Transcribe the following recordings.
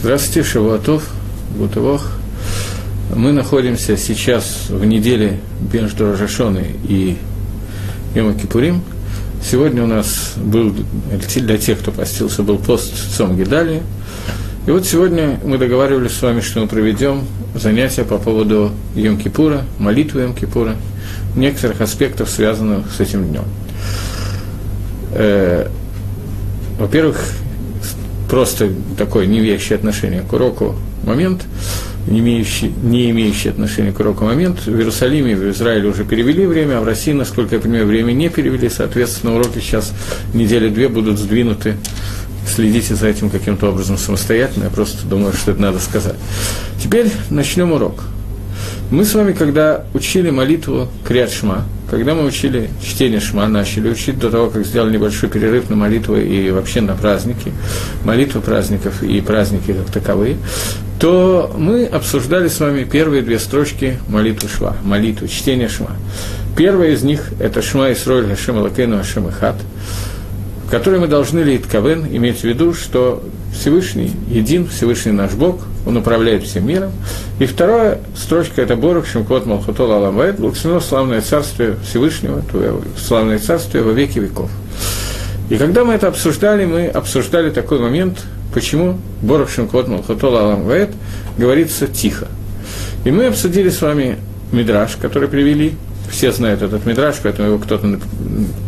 Здравствуйте, Шавуатов, Бутывох. Мы находимся сейчас в неделе между Рожашоной и Йома Кипурим. Сегодня у нас был, для тех, кто постился, был пост Цом Гидали. И вот сегодня мы договаривались с вами, что мы проведем занятия по поводу Йом Кипура, молитвы Йом Кипура, некоторых аспектов, связанных с этим днем. Э, во-первых, просто такое не имеющее отношение к уроку момент, не имеющий, не имеющий отношения к уроку момент. В Иерусалиме, в Израиле уже перевели время, а в России, насколько я понимаю, время не перевели. Соответственно, уроки сейчас недели две будут сдвинуты. Следите за этим каким-то образом самостоятельно. Я просто думаю, что это надо сказать. Теперь начнем урок. Мы с вами, когда учили молитву Криат Шма, когда мы учили чтение Шма, начали учить до того, как сделали небольшой перерыв на молитвы и вообще на праздники, молитвы праздников и праздники как таковые, то мы обсуждали с вами первые две строчки молитвы Шва, молитвы, чтения Шма. Первая из них – это Шма Исроль Хашем Алакейну Хашем Ихат, в которой мы должны ли Ковен иметь в виду, что Всевышний един, Всевышний наш Бог, Он управляет всем миром. И вторая строчка – это Борух Шимкот Малхутол Аламвает, благословено славное царствие Всевышнего, славное царствие во веки веков. И когда мы это обсуждали, мы обсуждали такой момент, почему Борух Шимкот Малхутол Аламвает говорится тихо. И мы обсудили с вами Мидраш, который привели все знают этот мидраж, поэтому его кто-то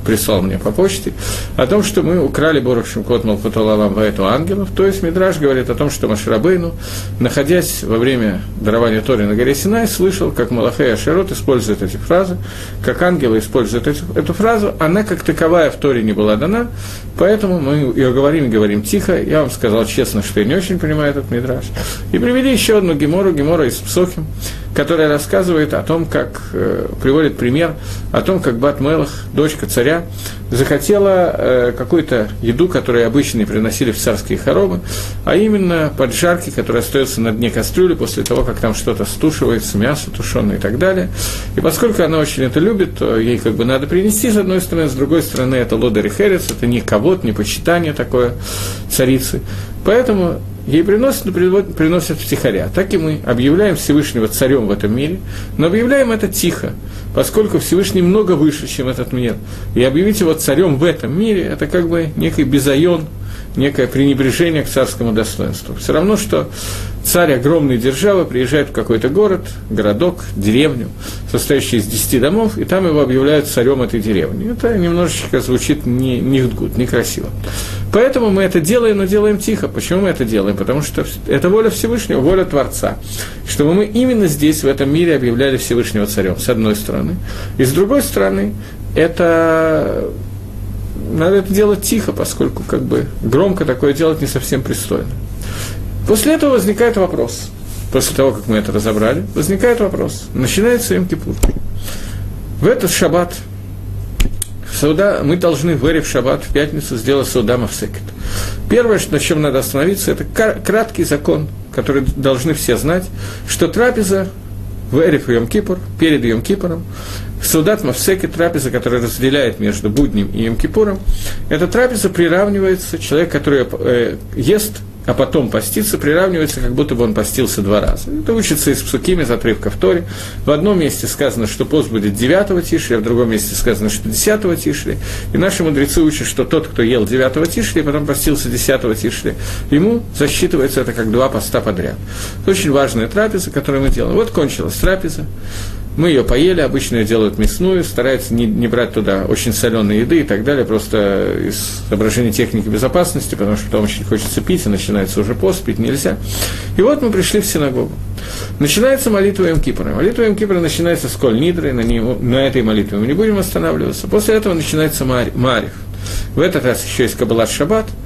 прислал мне по почте, о том, что мы украли Борух Шимкот Малхуталалам эту ангелов. То есть мидраж говорит о том, что Маширабейну, находясь во время дарования Тори на горе Синай, слышал, как Малахей Ашерот использует эти фразы, как ангелы используют эту, эту фразу. Она как таковая в Торе не была дана, поэтому мы ее говорим говорим тихо. Я вам сказал честно, что я не очень понимаю этот мидраж. И привели еще одну гемору, гемора из Псохим, которая рассказывает о том, как, э, приводит пример, о том, как Бат Мелах, дочка царя, захотела э, какую-то еду, которую обычно приносили в царские хоромы, а именно поджарки, которые остаются на дне кастрюли после того, как там что-то стушивается, мясо тушеное и так далее. И поскольку она очень это любит, то ей как бы надо принести, с одной стороны, с другой стороны, это лодер и херец, это не кого-то, не почитание такое царицы. Поэтому ей приносят, но приносят втихаря. Так и мы объявляем Всевышнего царем в этом мире, но объявляем это тихо, поскольку Всевышний много выше, чем этот мир. И объявить его царем в этом мире – это как бы некий безайон, некое пренебрежение к царскому достоинству. Все равно, что царь огромной державы приезжает в какой-то город, городок, деревню, состоящий из десяти домов, и там его объявляют царем этой деревни. Это немножечко звучит не, не гуд, некрасиво. Поэтому мы это делаем, но делаем тихо. Почему мы это делаем? Потому что это воля Всевышнего, воля Творца. Чтобы мы именно здесь, в этом мире, объявляли Всевышнего царем, с одной стороны. И с другой стороны, это надо это делать тихо, поскольку как бы громко такое делать не совсем пристойно. После этого возникает вопрос. После того, как мы это разобрали, возникает вопрос. Начинается им Кипур. В этот шаббат Сауда, мы должны в Эре в шаббат, в пятницу, сделать Сауда Мавсекет. Первое, на чем надо остановиться, это краткий закон, который должны все знать, что трапеза в Эриф Йом Кипур, перед Йом Саудат Мавсеки, трапеза, которая разделяет между будним и Йом Кипуром, эта трапеза приравнивается, человек, который э, ест а потом поститься, приравнивается, как будто бы он постился два раза. Это учится из псукими, из отрывка в Торе. В одном месте сказано, что пост будет 9 тишли, а в другом месте сказано, что 10 тишли. И наши мудрецы учат, что тот, кто ел 9 тишли, и потом постился 10 тишли, ему засчитывается это как два поста подряд. Это очень важная трапеза, которую мы делаем. Вот кончилась трапеза. Мы ее поели, обычно ее делают мясную, стараются не, не брать туда очень соленой еды и так далее, просто из соображений техники безопасности, потому что там очень хочется пить, и начинается уже пост, пить нельзя. И вот мы пришли в синагогу. Начинается молитва Йом Кипра. Молитва Йом Кипра начинается с Коль Нидры, на, него, на этой молитве мы не будем останавливаться. После этого начинается Марив. В этот раз еще есть Кабалат Шаббат –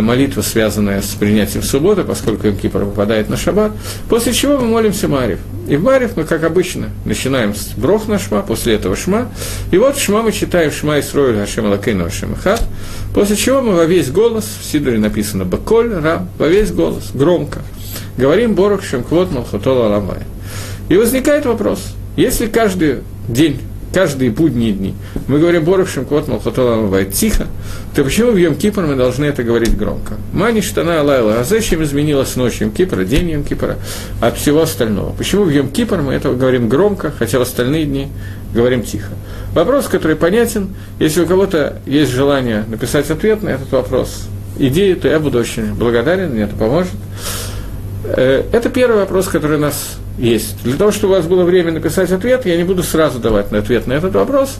молитва, связанная с принятием субботы, поскольку Кипр попадает на шаббат, после чего мы молимся Марив. И в Марив мы, как обычно, начинаем с Брох на Шма, после этого Шма, и вот Шма мы читаем Шма и Сроиль Хашем Алакейну Хашем Хат, после чего мы во весь голос, в Сидоре написано Баколь, Рам, во весь голос, громко, говорим Борох Шемквот Малхотола Аламай. И возникает вопрос, если каждый день каждые будние дни мы говорим Борух Шимкот Малхотола бывает тихо, то почему в Йом Кипр мы должны это говорить громко? Мани Штана Алайла, а зачем изменилась ночь Йом Кипра, день Йом Кипра от всего остального? Почему в Йом Кипр мы это говорим громко, хотя в остальные дни говорим тихо? Вопрос, который понятен, если у кого-то есть желание написать ответ на этот вопрос, идеи, то я буду очень благодарен, мне это поможет. Э, это первый вопрос, который нас есть. Для того, чтобы у вас было время написать ответ, я не буду сразу давать на ответ на этот вопрос,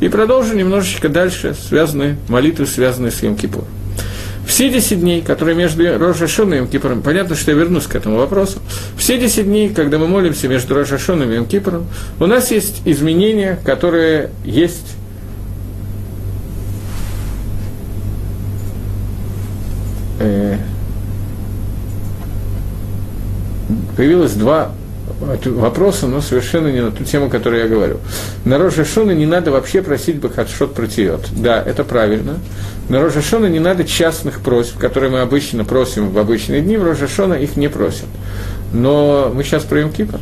и продолжу немножечко дальше связанные молитвы, связанные с Йом Кипур. Все 10 дней, которые между Рожашоном и Йом Кипуром, понятно, что я вернусь к этому вопросу, все 10 дней, когда мы молимся между Рожашоном и Йом Кипуром, у нас есть изменения, которые есть э, появилось два вопроса, но совершенно не на ту тему, которую я говорю. На Рожашона не надо вообще просить Бахатшот протиет. Да, это правильно. На Рожашона не надо частных просьб, которые мы обычно просим в обычные дни, в Рожашона их не просят. Но мы сейчас про Кипа.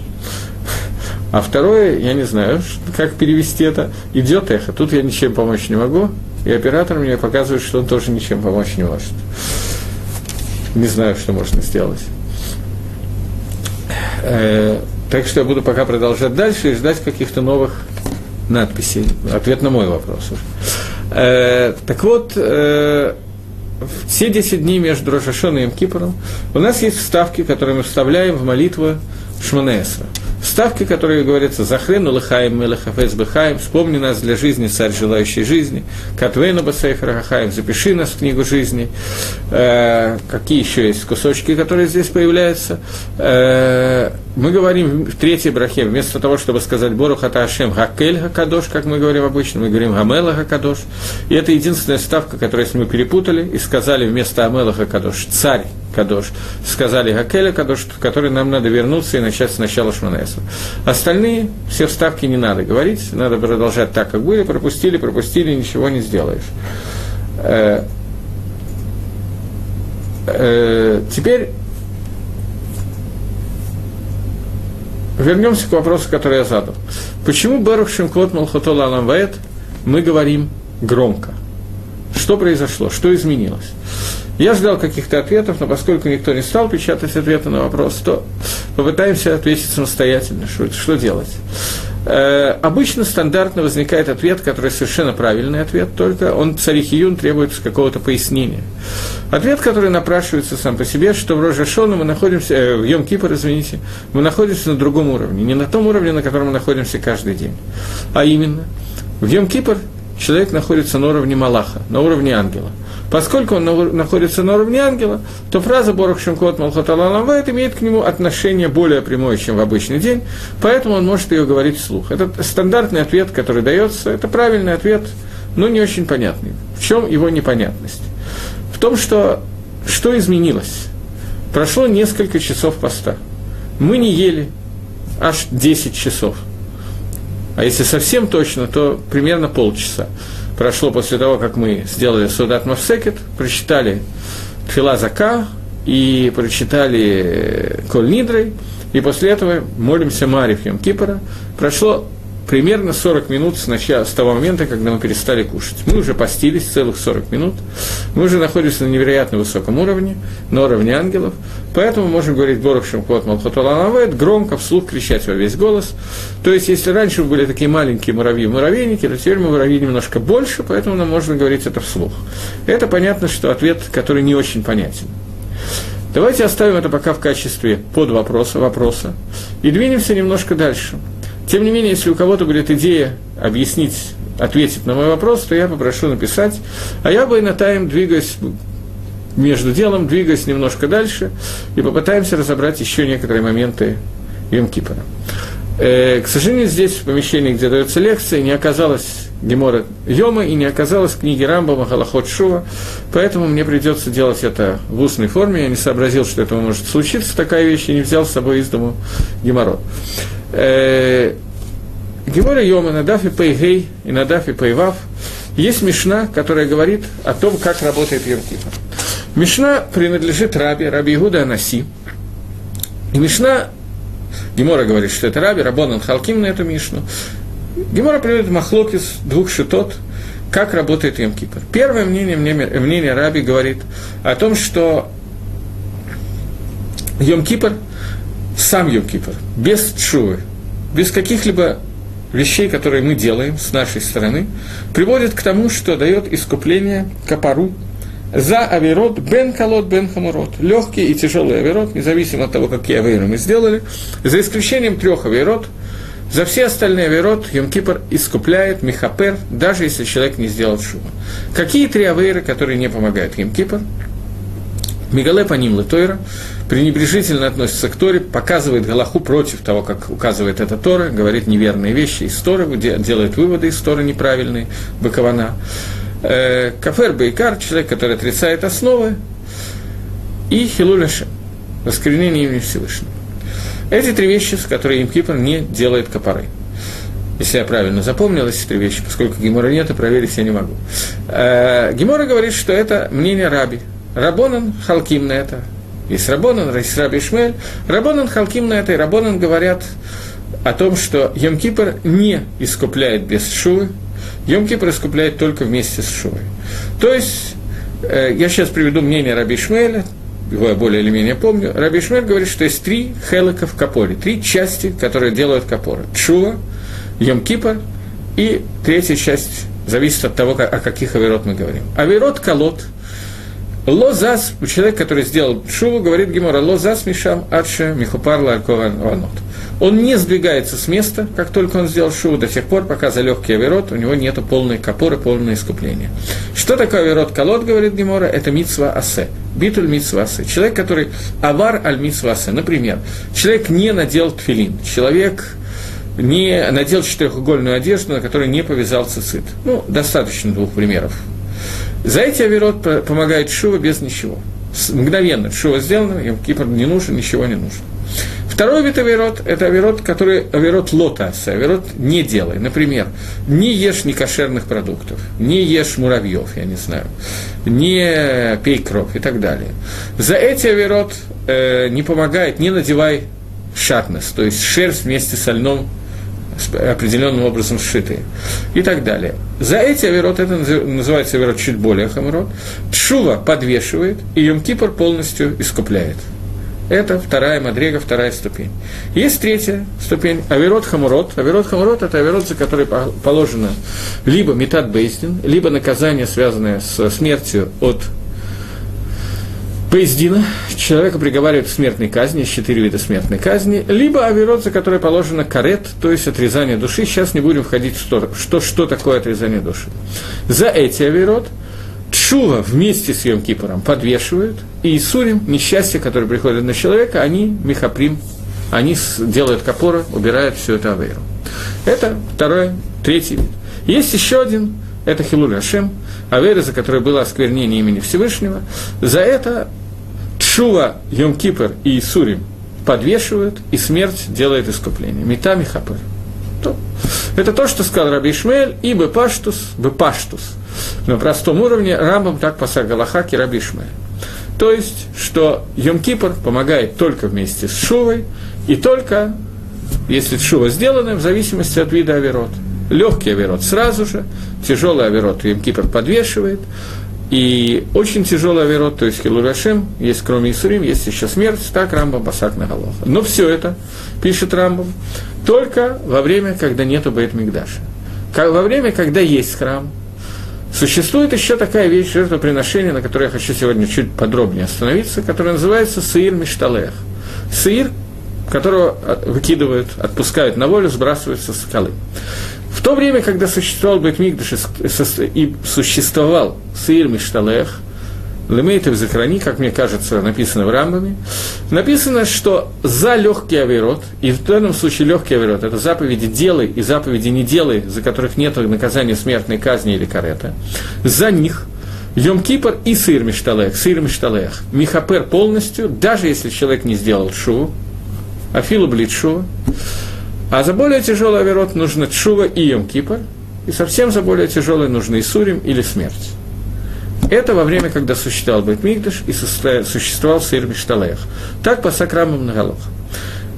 А второе, я не знаю, как перевести это. Идет эхо, тут я ничем помочь не могу, и оператор мне показывает, что он тоже ничем помочь не может. Не знаю, что можно сделать. Э, так что я буду пока продолжать дальше и ждать каких-то новых надписей. Ответ на мой вопрос уже. Э, так вот, э, все 10 дней между Рошашоном и Кипором у нас есть вставки, которые мы вставляем в молитву Шманеса. Вставки, которые говорятся «Захрену лыхаем мелехафес быхаем», «Вспомни нас для жизни, царь желающий жизни», «Катвейну басейфер хахаем», «Запиши нас в книгу жизни». Э, какие еще есть кусочки, которые здесь появляются? Э, мы говорим в третьей брахе, вместо того, чтобы сказать «Бору хата Ашем хакель хакадош», как мы говорим обычно, мы говорим «Гамела хакадош». И это единственная ставка, которую, мы перепутали и сказали вместо «Амела хакадош» «Царь Кадош, сказали Гакеля Кадош, в который нам надо вернуться и начать сначала Шманеса. Остальные, все вставки не надо говорить, надо продолжать так, как были, пропустили, пропустили, ничего не сделаешь. Э, э, теперь вернемся к вопросу, который я задал. Почему Барух Шимкот Малхотола Аламваэт мы говорим громко? Что произошло? Что изменилось? Я ждал каких-то ответов, но поскольку никто не стал печатать ответы на вопрос, то попытаемся ответить самостоятельно, что, что делать. Э, обычно стандартно возникает ответ, который совершенно правильный ответ, только он царихиюн требует какого-то пояснения. Ответ, который напрашивается сам по себе, что в Рожашону мы находимся, э, в Йом Кипр, извините, мы находимся на другом уровне, не на том уровне, на котором мы находимся каждый день. А именно, в Йом человек находится на уровне Малаха, на уровне ангела. Поскольку он находится на уровне ангела, то фраза «Борух Шимкот Малхот Алаламвайт» имеет к нему отношение более прямое, чем в обычный день, поэтому он может ее говорить вслух. Это стандартный ответ, который дается, это правильный ответ, но не очень понятный. В чем его непонятность? В том, что что изменилось? Прошло несколько часов поста. Мы не ели аж 10 часов. А если совсем точно, то примерно полчаса прошло после того, как мы сделали Судат Мавсекет, прочитали Тфила Зака и прочитали Коль Нидрой, и после этого молимся Мариф Йом Кипора. Прошло примерно 40 минут с, начала, с того момента, когда мы перестали кушать. Мы уже постились целых 40 минут, мы уже находимся на невероятно высоком уровне, на уровне ангелов, поэтому можем говорить Борух Шимкот Малхотоланавет, громко, вслух кричать во весь голос. То есть, если раньше мы были такие маленькие муравьи-муравейники, то теперь мы муравьи немножко больше, поэтому нам можно говорить это вслух. Это понятно, что ответ, который не очень понятен. Давайте оставим это пока в качестве под вопроса, вопроса и двинемся немножко дальше – тем не менее, если у кого-то будет идея объяснить, ответить на мой вопрос, то я попрошу написать. А я бы на тайм двигаюсь между делом, двигаясь немножко дальше, и попытаемся разобрать еще некоторые моменты Йом Кипора. Э, к сожалению, здесь, в помещении, где дается лекция, не оказалось Гемора Йома и не оказалось книги Рамбама Халахот Шува, поэтому мне придется делать это в устной форме. Я не сообразил, что это может случиться, такая вещь, и не взял с собой из дому Геморрот. Э, Гемора Йома на Дафе Пейгей и на Дафе Пейвав есть Мишна, которая говорит о том, как работает Йом Кипр. Мишна принадлежит Раби, Раби Игуда Анаси. И Мишна, Гемора говорит, что это Раби, Рабонан Халким на эту Мишну. Гемора приводит Махлокис двух шитот, как работает Йом-Кипр. Первое мнение, мнение Раби говорит о том, что Йом-Кипр, сам Йом-Кипр, без чувы, без каких-либо вещей, которые мы делаем с нашей стороны, приводит к тому, что дает искупление капару за аверот бен колот бен хамурот. Легкий и тяжелый аверот, независимо от того, какие аверы мы сделали, за исключением трех аверот, за все остальные аверот Йом-Кипр искупляет Михапер, даже если человек не сделал шума. Какие три аверы, которые не помогают Йом-Кипр? Мигале по ним Тойра пренебрежительно относится к Торе, показывает Галаху против того, как указывает эта Тора, говорит неверные вещи из Торы, делает выводы из Торы неправильные, Бакована. Э, Кафер Бейкар, человек, который отрицает основы, и Хилуляша, воскренение имени Всевышнего. Эти три вещи, с которыми Имкипр не делает копоры. Если я правильно запомнил эти три вещи, поскольку Гемора нет, и проверить я не могу. Э, Гемора говорит, что это мнение Раби. Рабонан Халким на это. Есть Рабонан, есть Раби Ишмель. Рабонан Халким на это, и Рабонан говорят о том, что Йом-Кипр не искупляет без шувы, Йом-Кипр искупляет только вместе с шувой. То есть, э, я сейчас приведу мнение Раби Ишмеля, его я более или менее помню, Раби Шмель говорит, что есть три хелека в капоре, три части, которые делают капоры. Чува, Йом-Кипр и третья часть зависит от того, о каких авирот мы говорим. Авирот колот, лозас, человек, который сделал шуву, говорит Гемора, лозас мишам адше михупар ларкован ванот он не сдвигается с места, как только он сделал шоу, до тех пор, пока за легкий аверот у него нет полной капоры, полное искупление. Что такое аверот колод, говорит Гемора, это митсва асе, битуль митсва асе. Человек, который авар аль митсва асе. Например, человек не надел тфилин, человек не надел четырехугольную одежду, на которой не повязал цицит. Ну, достаточно двух примеров. За эти аверот помогает Шува без ничего. Мгновенно Шува сделано, им Кипр не нужен, ничего не нужно. Второй вид авирот – это авирот, который авирот лотас, авирот не делай. Например, не ешь некошерных продуктов, не ешь муравьев, я не знаю, не пей кровь и так далее. За эти авирот э, не помогает, не надевай шатнес, то есть шерсть вместе с льном определенным образом сшитые и так далее. За эти авирот, это называется авирот чуть более хамирот, Чува подвешивает, и Йом-Кипр полностью искупляет. Это вторая мадрега, вторая ступень. Есть третья ступень, авирот хамурот. Авирот хамурот – это авирот, за который положено либо метад бейстин, либо наказание, связанное с смертью от Поездина, человека приговаривают к смертной казни, четыре вида смертной казни, либо авирот, за который положено карет, то есть отрезание души. Сейчас не будем входить в что, что, что такое отрезание души. За эти авирот – Чува вместе с Йом Кипором подвешивают, и Исурим, несчастье, которое приходит на человека, они михаприм, они делают капора, убирают все это авейру. Это второй, третий вид. Есть еще один, это Хилуль Ашем, авейра, за которое было осквернение имени Всевышнего. За это Чува, Йом Кипр и Исурим подвешивают, и смерть делает искупление. Мета Михапыр. Это то, что сказал Раби Ишмель, и Бепаштус, Бепаштус – на простом уровне Рамбам так пасак Галаха Кирабишмая. То есть, что Йом-Кипр помогает только вместе с Шувой, и только, если Шува сделана, в зависимости от вида аверот. Легкий аверот сразу же, тяжелый аверот Йом-Кипр подвешивает, и очень тяжелый аверот, то есть Хилурашим, есть кроме Исурим, есть еще смерть, так Рамбам Басак на голову. Но все это, пишет Рамбам, только во время, когда нету Бейт Мигдаша. Во время, когда есть храм, Существует еще такая вещь жертвоприношения, на которой я хочу сегодня чуть подробнее остановиться, которая называется сыр мишталех. Сыр, которого выкидывают, отпускают на волю, сбрасывают со скалы. В то время, когда существовал Бетмигдаш и существовал сыр мишталех – Лемейтов Захрани, как мне кажется, написано в Рамбаме, написано, что за легкий авирот, и в данном случае легкий авирот, это заповеди делай и заповеди не делай, за которых нет наказания смертной казни или карета, за них Йом Кипр и сыр Мишталех, сыр Мишталех, Михапер полностью, даже если человек не сделал шу, Афилу блит шу, а за более тяжелый авирот нужно Чува и Йом Кипр, и совсем за более тяжелый нужно и Сурим или смерть. Это во время, когда существовал Бетмигдаш и существовал Сыр Мишталех. Так по Сакрамам Нагалох.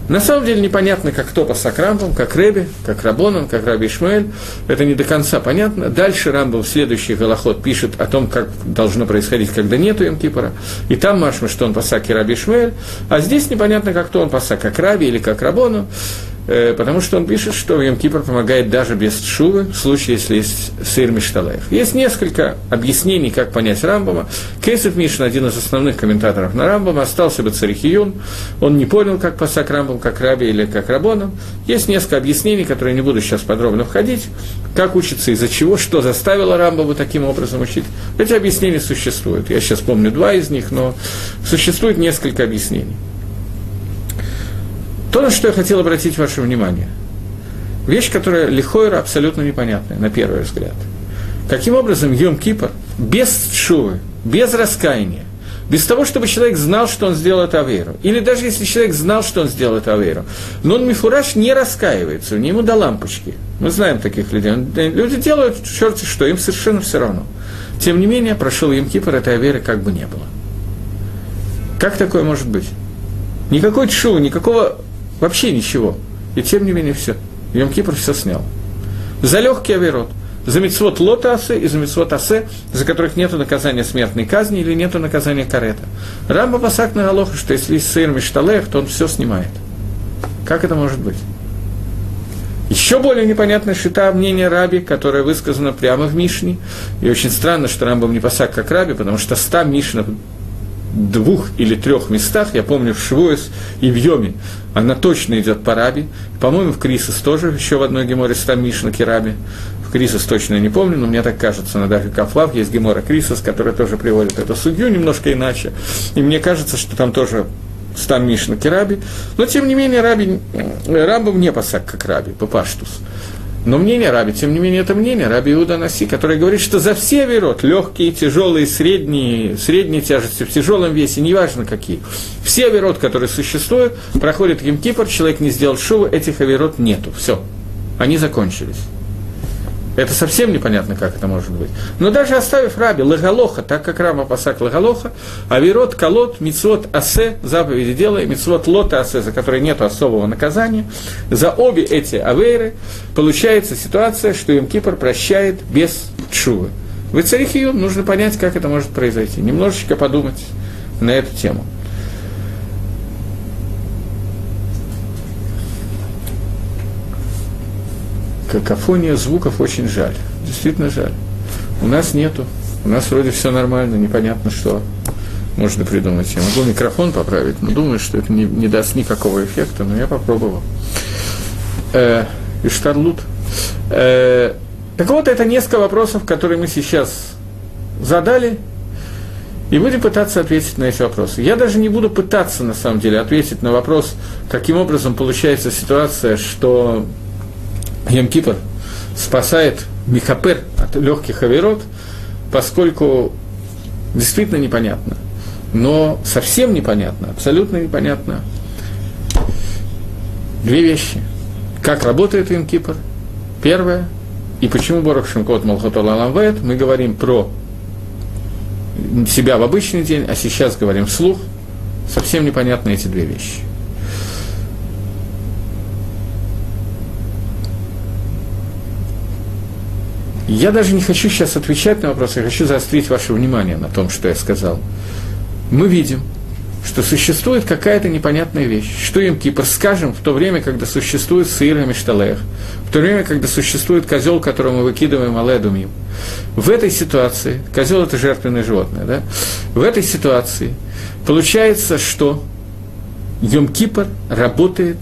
На самом деле непонятно, как кто пасак Рамбом, как Реби, как Рабонан, как Раби Ишмаэль. Это не до конца понятно. Дальше Рамбом в следующий голоход пишет о том, как должно происходить, когда нету Йом-Кипора. И там Машма, что он пасак и Раби Ишмаэль. А здесь непонятно, как кто он пасак, как Раби или как Рабону. Э, потому что он пишет, что Йом Кипр помогает даже без шувы, в случае, если есть сыр Мишталаев. Есть несколько объяснений, как понять Рамбама. Кейсов Мишин, один из основных комментаторов на Рамбама, остался бы Царихиюн, он не понял, как пасак Рамбам, как Раби или как Рабоном. Есть несколько объяснений, которые не буду сейчас подробно входить, как учится, из-за чего, что заставило Рамбаму таким образом учить. Эти объяснения существуют. Я сейчас помню два из них, но существует несколько объяснений. То, на что я хотел обратить ваше внимание. Вещь, которая лихойра абсолютно непонятная, на первый взгляд. Каким образом Йом Кипр без шувы, без раскаяния, без того, чтобы человек знал, что он сделал это Авейру. Или даже если человек знал, что он сделал это Авейру. Но он Мифураж не раскаивается, у него до лампочки. Мы знаем таких людей. Люди делают черти что, им совершенно все равно. Тем не менее, прошел Йом Кипр, этой Авейры как бы не было. Как такое может быть? Никакой чшувы, никакого Вообще ничего. И тем не менее все. Йом Кипр все снял. За легкий авирот. За мецвод лота асе и за мецвод асе, за которых нет наказания смертной казни или нет наказания карета. Рамба пасак на Галоха, что если есть сыр мишталех, то он все снимает. Как это может быть? Еще более непонятно шита мнение Раби, которое высказано прямо в Мишне. И очень странно, что Рамбам не пасак как Раби, потому что ста Мишна двух или трех местах, я помню в Швуэс и в Йоме, она точно идет по Раби. По-моему, в Крисос тоже, еще в одной геморе там Мишна Кераби. В Крисос точно не помню, но мне так кажется, на Дафе Кафлав есть гемора Крисос, которая тоже приводит эту судью немножко иначе. И мне кажется, что там тоже стам Мишна Кераби. Но, тем не менее, Раби, Рамбам не посак, как Раби, по Паштус. Но мнение Раби, тем не менее, это мнение Раби Иуда Наси, который говорит, что за все верот, легкие, тяжелые, средние, средние тяжести, в тяжелом весе, неважно какие, все верот, которые существуют, проходит Гимкипр, человек не сделал шуву, этих аверот нету, все, они закончились. Это совсем непонятно, как это может быть. Но даже оставив раби лагалоха, так как раба пасак лагалоха, авирот, колот, мицвод асе, заповеди делай, мицвод лота асе, за которые нет особого наказания, за обе эти авейры получается ситуация, что им Кипр прощает без чувы. В Ицарихию нужно понять, как это может произойти, немножечко подумать на эту тему. Какофония звуков очень жаль. Действительно жаль. У нас нету. У нас вроде все нормально, непонятно, что можно придумать. Я могу микрофон поправить, но думаю, что это не, не даст никакого эффекта, но я попробовал. Э, Иштарлут. Э, так вот, это несколько вопросов, которые мы сейчас задали, и будем пытаться ответить на эти вопросы. Я даже не буду пытаться, на самом деле, ответить на вопрос, каким образом получается ситуация, что Йом-Кипр спасает Михапер от легких авирот, поскольку действительно непонятно. Но совсем непонятно, абсолютно непонятно две вещи. Как работает Йом-Кипр? Первое. И почему Борох Шимкот Малхотол Аламвет? Мы говорим про себя в обычный день, а сейчас говорим вслух. Совсем непонятны эти две вещи. Я даже не хочу сейчас отвечать на вопросы, я хочу заострить ваше внимание на том, что я сказал. Мы видим, что существует какая-то непонятная вещь. Что им Кипр скажем в то время, когда существует сыр и мешталех, в то время, когда существует козел, которого мы выкидываем аледумим. В этой ситуации, козел это жертвенное животное, да? В этой ситуации получается, что Йом Кипр работает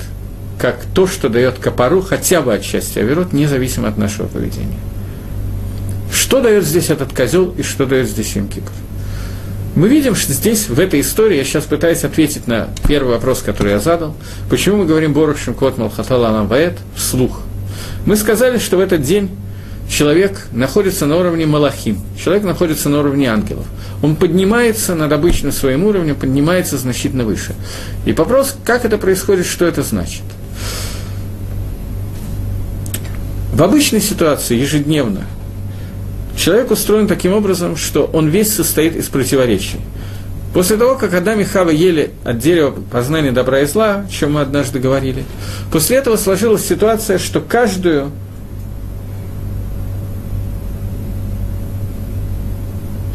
как то, что дает копору хотя бы отчасти Аверот, независимо от нашего поведения. Что дает здесь этот козел и что дает здесь Йом Мы видим, что здесь, в этой истории, я сейчас пытаюсь ответить на первый вопрос, который я задал, почему мы говорим Борухшим Кот Малхатала Ваэт вслух. Мы сказали, что в этот день человек находится на уровне Малахим, человек находится на уровне ангелов. Он поднимается над обычным своим уровнем, поднимается значительно выше. И вопрос, как это происходит, что это значит. В обычной ситуации ежедневно Человек устроен таким образом, что он весь состоит из противоречий. После того, как Адам и Хава ели от дерева познания добра и зла, о чем мы однажды говорили, после этого сложилась ситуация, что каждую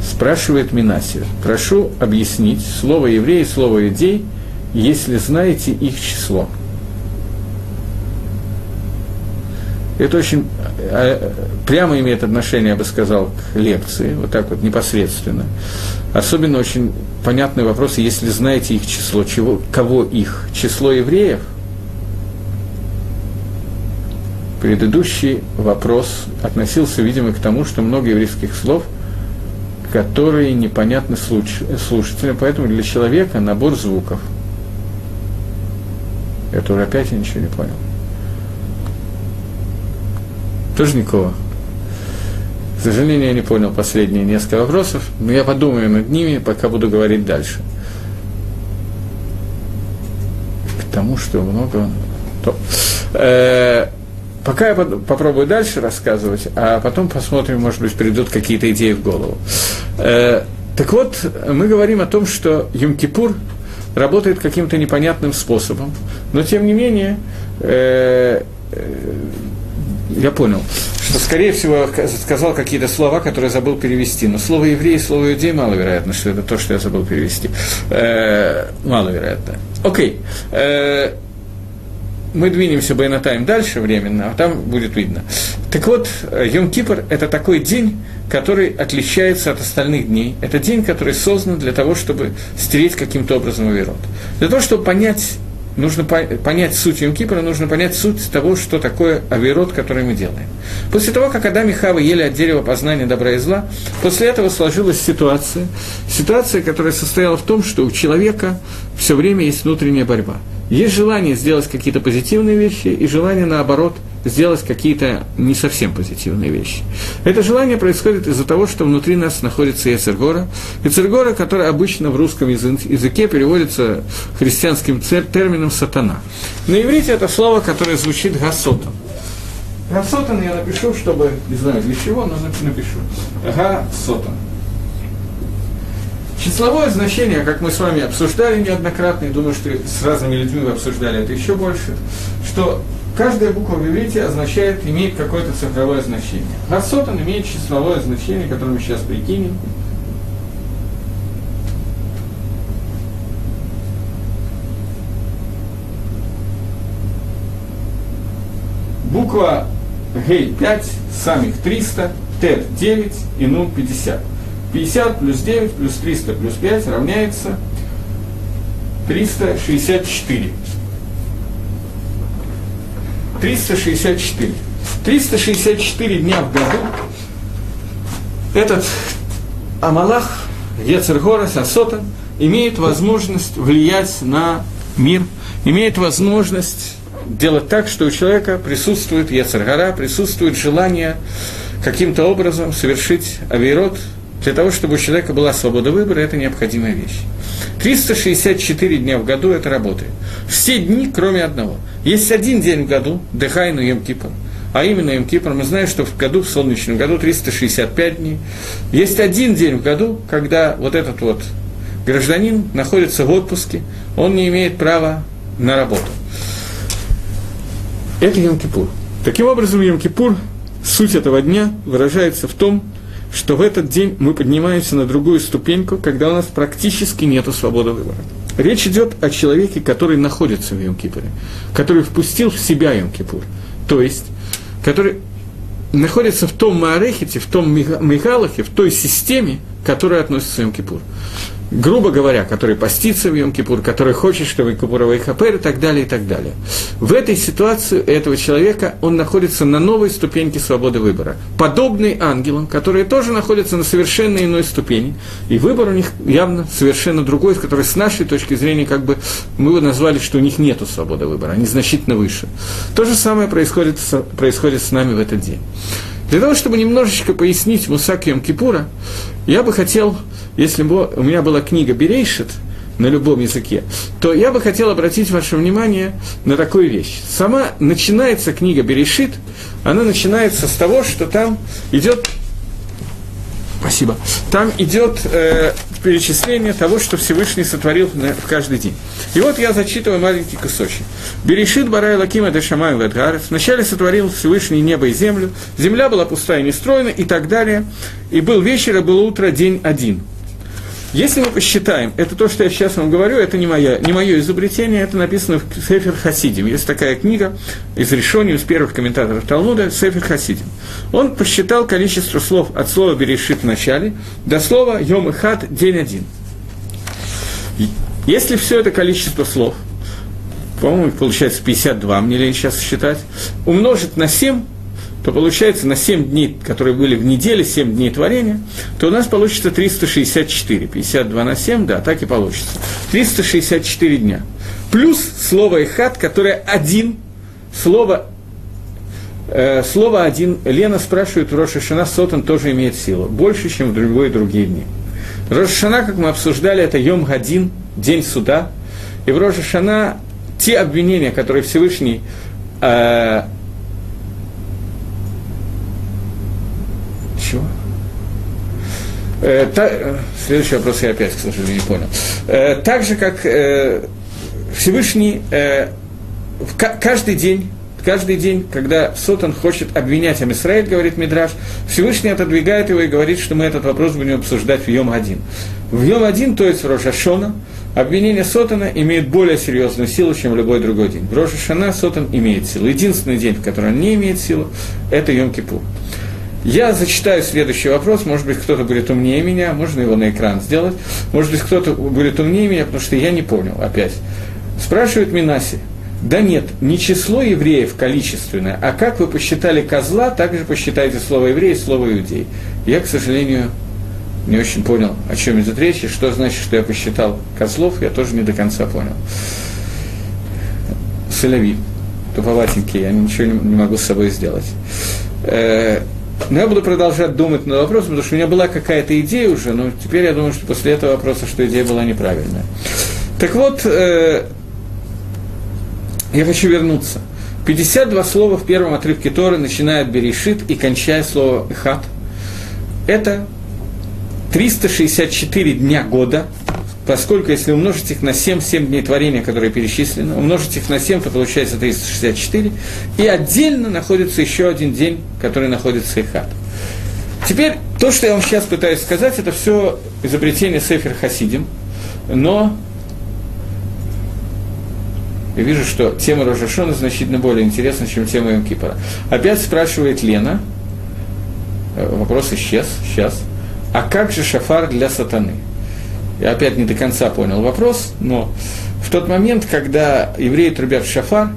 спрашивает Минасия, прошу объяснить слово еврей и слово идей, если знаете их число. Это очень э, прямо имеет отношение, я бы сказал, к лекции, вот так вот непосредственно. Особенно очень понятный вопрос, если знаете их число, чего, кого их, число евреев. Предыдущий вопрос относился, видимо, к тому, что много еврейских слов, которые непонятны слушателям, поэтому для человека набор звуков. Это уже опять я ничего не понял. Тоже никого. К сожалению, я не понял последние несколько вопросов, но я подумаю над ними, пока буду говорить дальше. К тому, что много... То. Э, пока я попробую дальше рассказывать, а потом посмотрим, может быть, придут какие-то идеи в голову. Э, так вот, мы говорим о том, что Юм-Кипур работает каким-то непонятным способом, но тем не менее э, э я понял, что, скорее всего, сказал какие-то слова, которые забыл перевести. Но слово еврей и слово иудей маловероятно, что это то, что я забыл перевести. Э, маловероятно. Окей. Э, мы двинемся Байнатайм дальше временно, а там будет видно. Так вот, Йом Кипр – это такой день, который отличается от остальных дней. Это день, который создан для того, чтобы стереть каким-то образом Аверот. Для того, чтобы понять нужно понять суть Йом Кипра, нужно понять суть того, что такое авирот, который мы делаем. После того, как Адам и Хава ели от дерева познания добра и зла, после этого сложилась ситуация, ситуация, которая состояла в том, что у человека все время есть внутренняя борьба. Есть желание сделать какие-то позитивные вещи и желание, наоборот, сделать какие-то не совсем позитивные вещи. Это желание происходит из-за того, что внутри нас находится Ецергора. Ецергора, который обычно в русском языке переводится христианским термином «сатана». На иврите это слово, которое звучит «гасотан». Гасотан я напишу, чтобы, не знаю для чего, но напишу. Гасотан. Числовое значение, как мы с вами обсуждали неоднократно, и думаю, что с разными людьми вы обсуждали это еще больше, что каждая буква в иврите означает, имеет какое-то цифровое значение. Гарсотан имеет числовое значение, которое мы сейчас прикинем. Буква Гей 5, самих 300, Тет 9 и Нун 50. 50 плюс 9 плюс 300 плюс 5 равняется 364. 364. 364 дня в году этот Амалах, Ецергора, Сасота, имеет возможность влиять на мир, имеет возможность делать так, что у человека присутствует Ецергора, присутствует желание каким-то образом совершить авирот, для того, чтобы у человека была свобода выбора, это необходимая вещь. 364 дня в году это работает. Все дни, кроме одного. Есть один день в году, Дехайну Йом Кипр, а именно Йом Кипр, мы знаем, что в году, в солнечном году 365 дней. Есть один день в году, когда вот этот вот гражданин находится в отпуске, он не имеет права на работу. Это Йом Кипур. Таким образом, Йом Кипур, суть этого дня выражается в том, что в этот день мы поднимаемся на другую ступеньку, когда у нас практически нет свободы выбора. Речь идет о человеке, который находится в Йом-Кипуре, который впустил в себя Йом-Кипур, то есть, который находится в том Маарехите, в том Михалахе, в той системе, которая относится к Йом-Кипур грубо говоря, который постится в Йом-Кипур, который хочет, чтобы Кипуровый хапер и так далее, и так далее. В этой ситуации этого человека он находится на новой ступеньке свободы выбора, подобный ангелам, которые тоже находятся на совершенно иной ступени, и выбор у них явно совершенно другой, который с нашей точки зрения, как бы мы его назвали, что у них нет свободы выбора, они значительно выше. То же самое происходит, происходит с нами в этот день. Для того, чтобы немножечко пояснить Мусак Йом-Кипура, я бы хотел если бы у меня была книга Берейшит на любом языке, то я бы хотел обратить ваше внимание на такую вещь. Сама начинается книга Берешит, она начинается с того, что там идет Спасибо. Там идет э, перечисление того, что Всевышний сотворил в каждый день. И вот я зачитываю маленький кусочек. Берешит Барай Лакима Дешамай Вадгарет. Вначале сотворил Всевышний небо и землю. Земля была пустая и нестроена и так далее. И был вечер, и было утро, день один. Если мы посчитаем, это то, что я сейчас вам говорю, это не, моя, не мое изобретение, это написано в Сефер Хасидим. Есть такая книга из решений, из первых комментаторов Талмуда, Сефер Хасидим. Он посчитал количество слов от слова «берешит» в начале до слова «йом и хат» день один. Если все это количество слов, по-моему, получается 52, мне лень сейчас считать, умножить на 7, то получается на 7 дней, которые были в неделе, 7 дней творения, то у нас получится 364. 52 на 7, да, так и получится. 364 дня. Плюс слово «ихат», которое один, слово Э, слово один. Лена спрашивает, у Рошашана Сотан тоже имеет силу. Больше, чем в любые другие дни. Рошашана, как мы обсуждали, это Йом Гадин, день суда. И в Рошашана те обвинения, которые Всевышний э, Чего? Э, та, следующий вопрос я опять, к сожалению, не понял. Э, так же, как э, Всевышний э, в, каждый день каждый день, когда Сотан хочет обвинять Амисраэль, говорит Мидраш, Всевышний отодвигает его и говорит, что мы этот вопрос будем обсуждать в Йом-1. В Йом-1, то есть в Рошашона, обвинение Сотана имеет более серьезную силу, чем любой другой день. В Рошашана Сотан имеет силу. Единственный день, в котором он не имеет силу, это Йом-Кипур. Я зачитаю следующий вопрос, может быть, кто-то будет умнее меня, можно его на экран сделать, может быть, кто-то будет умнее меня, потому что я не понял опять. Спрашивает Минаси, да нет, не число евреев количественное, а как вы посчитали козла, так же посчитайте слово еврей и слово иудей. Я, к сожалению, не очень понял, о чем идет речь, и что значит, что я посчитал козлов, я тоже не до конца понял. Солови, туповатенький, я ничего не, не могу с собой сделать. Но я буду продолжать думать над вопросом, потому что у меня была какая-то идея уже, но теперь я думаю, что после этого вопроса, что идея была неправильная. Так вот, э, я хочу вернуться. 52 слова в первом отрывке Торы, начиная от Берешит и кончая слово Хат. Это 364 дня года, поскольку если умножить их на 7, 7 дней творения, которые перечислены, умножить их на 7, то получается 364, и отдельно находится еще один день, который находится Ихат. Теперь, то, что я вам сейчас пытаюсь сказать, это все изобретение Сефер Хасидим, но я вижу, что тема Рожашона значительно более интересна, чем тема Йом Кипора. Опять спрашивает Лена, э, вопрос исчез, сейчас, а как же шафар для сатаны? Я опять не до конца понял вопрос, но в тот момент, когда евреи трубят шафар,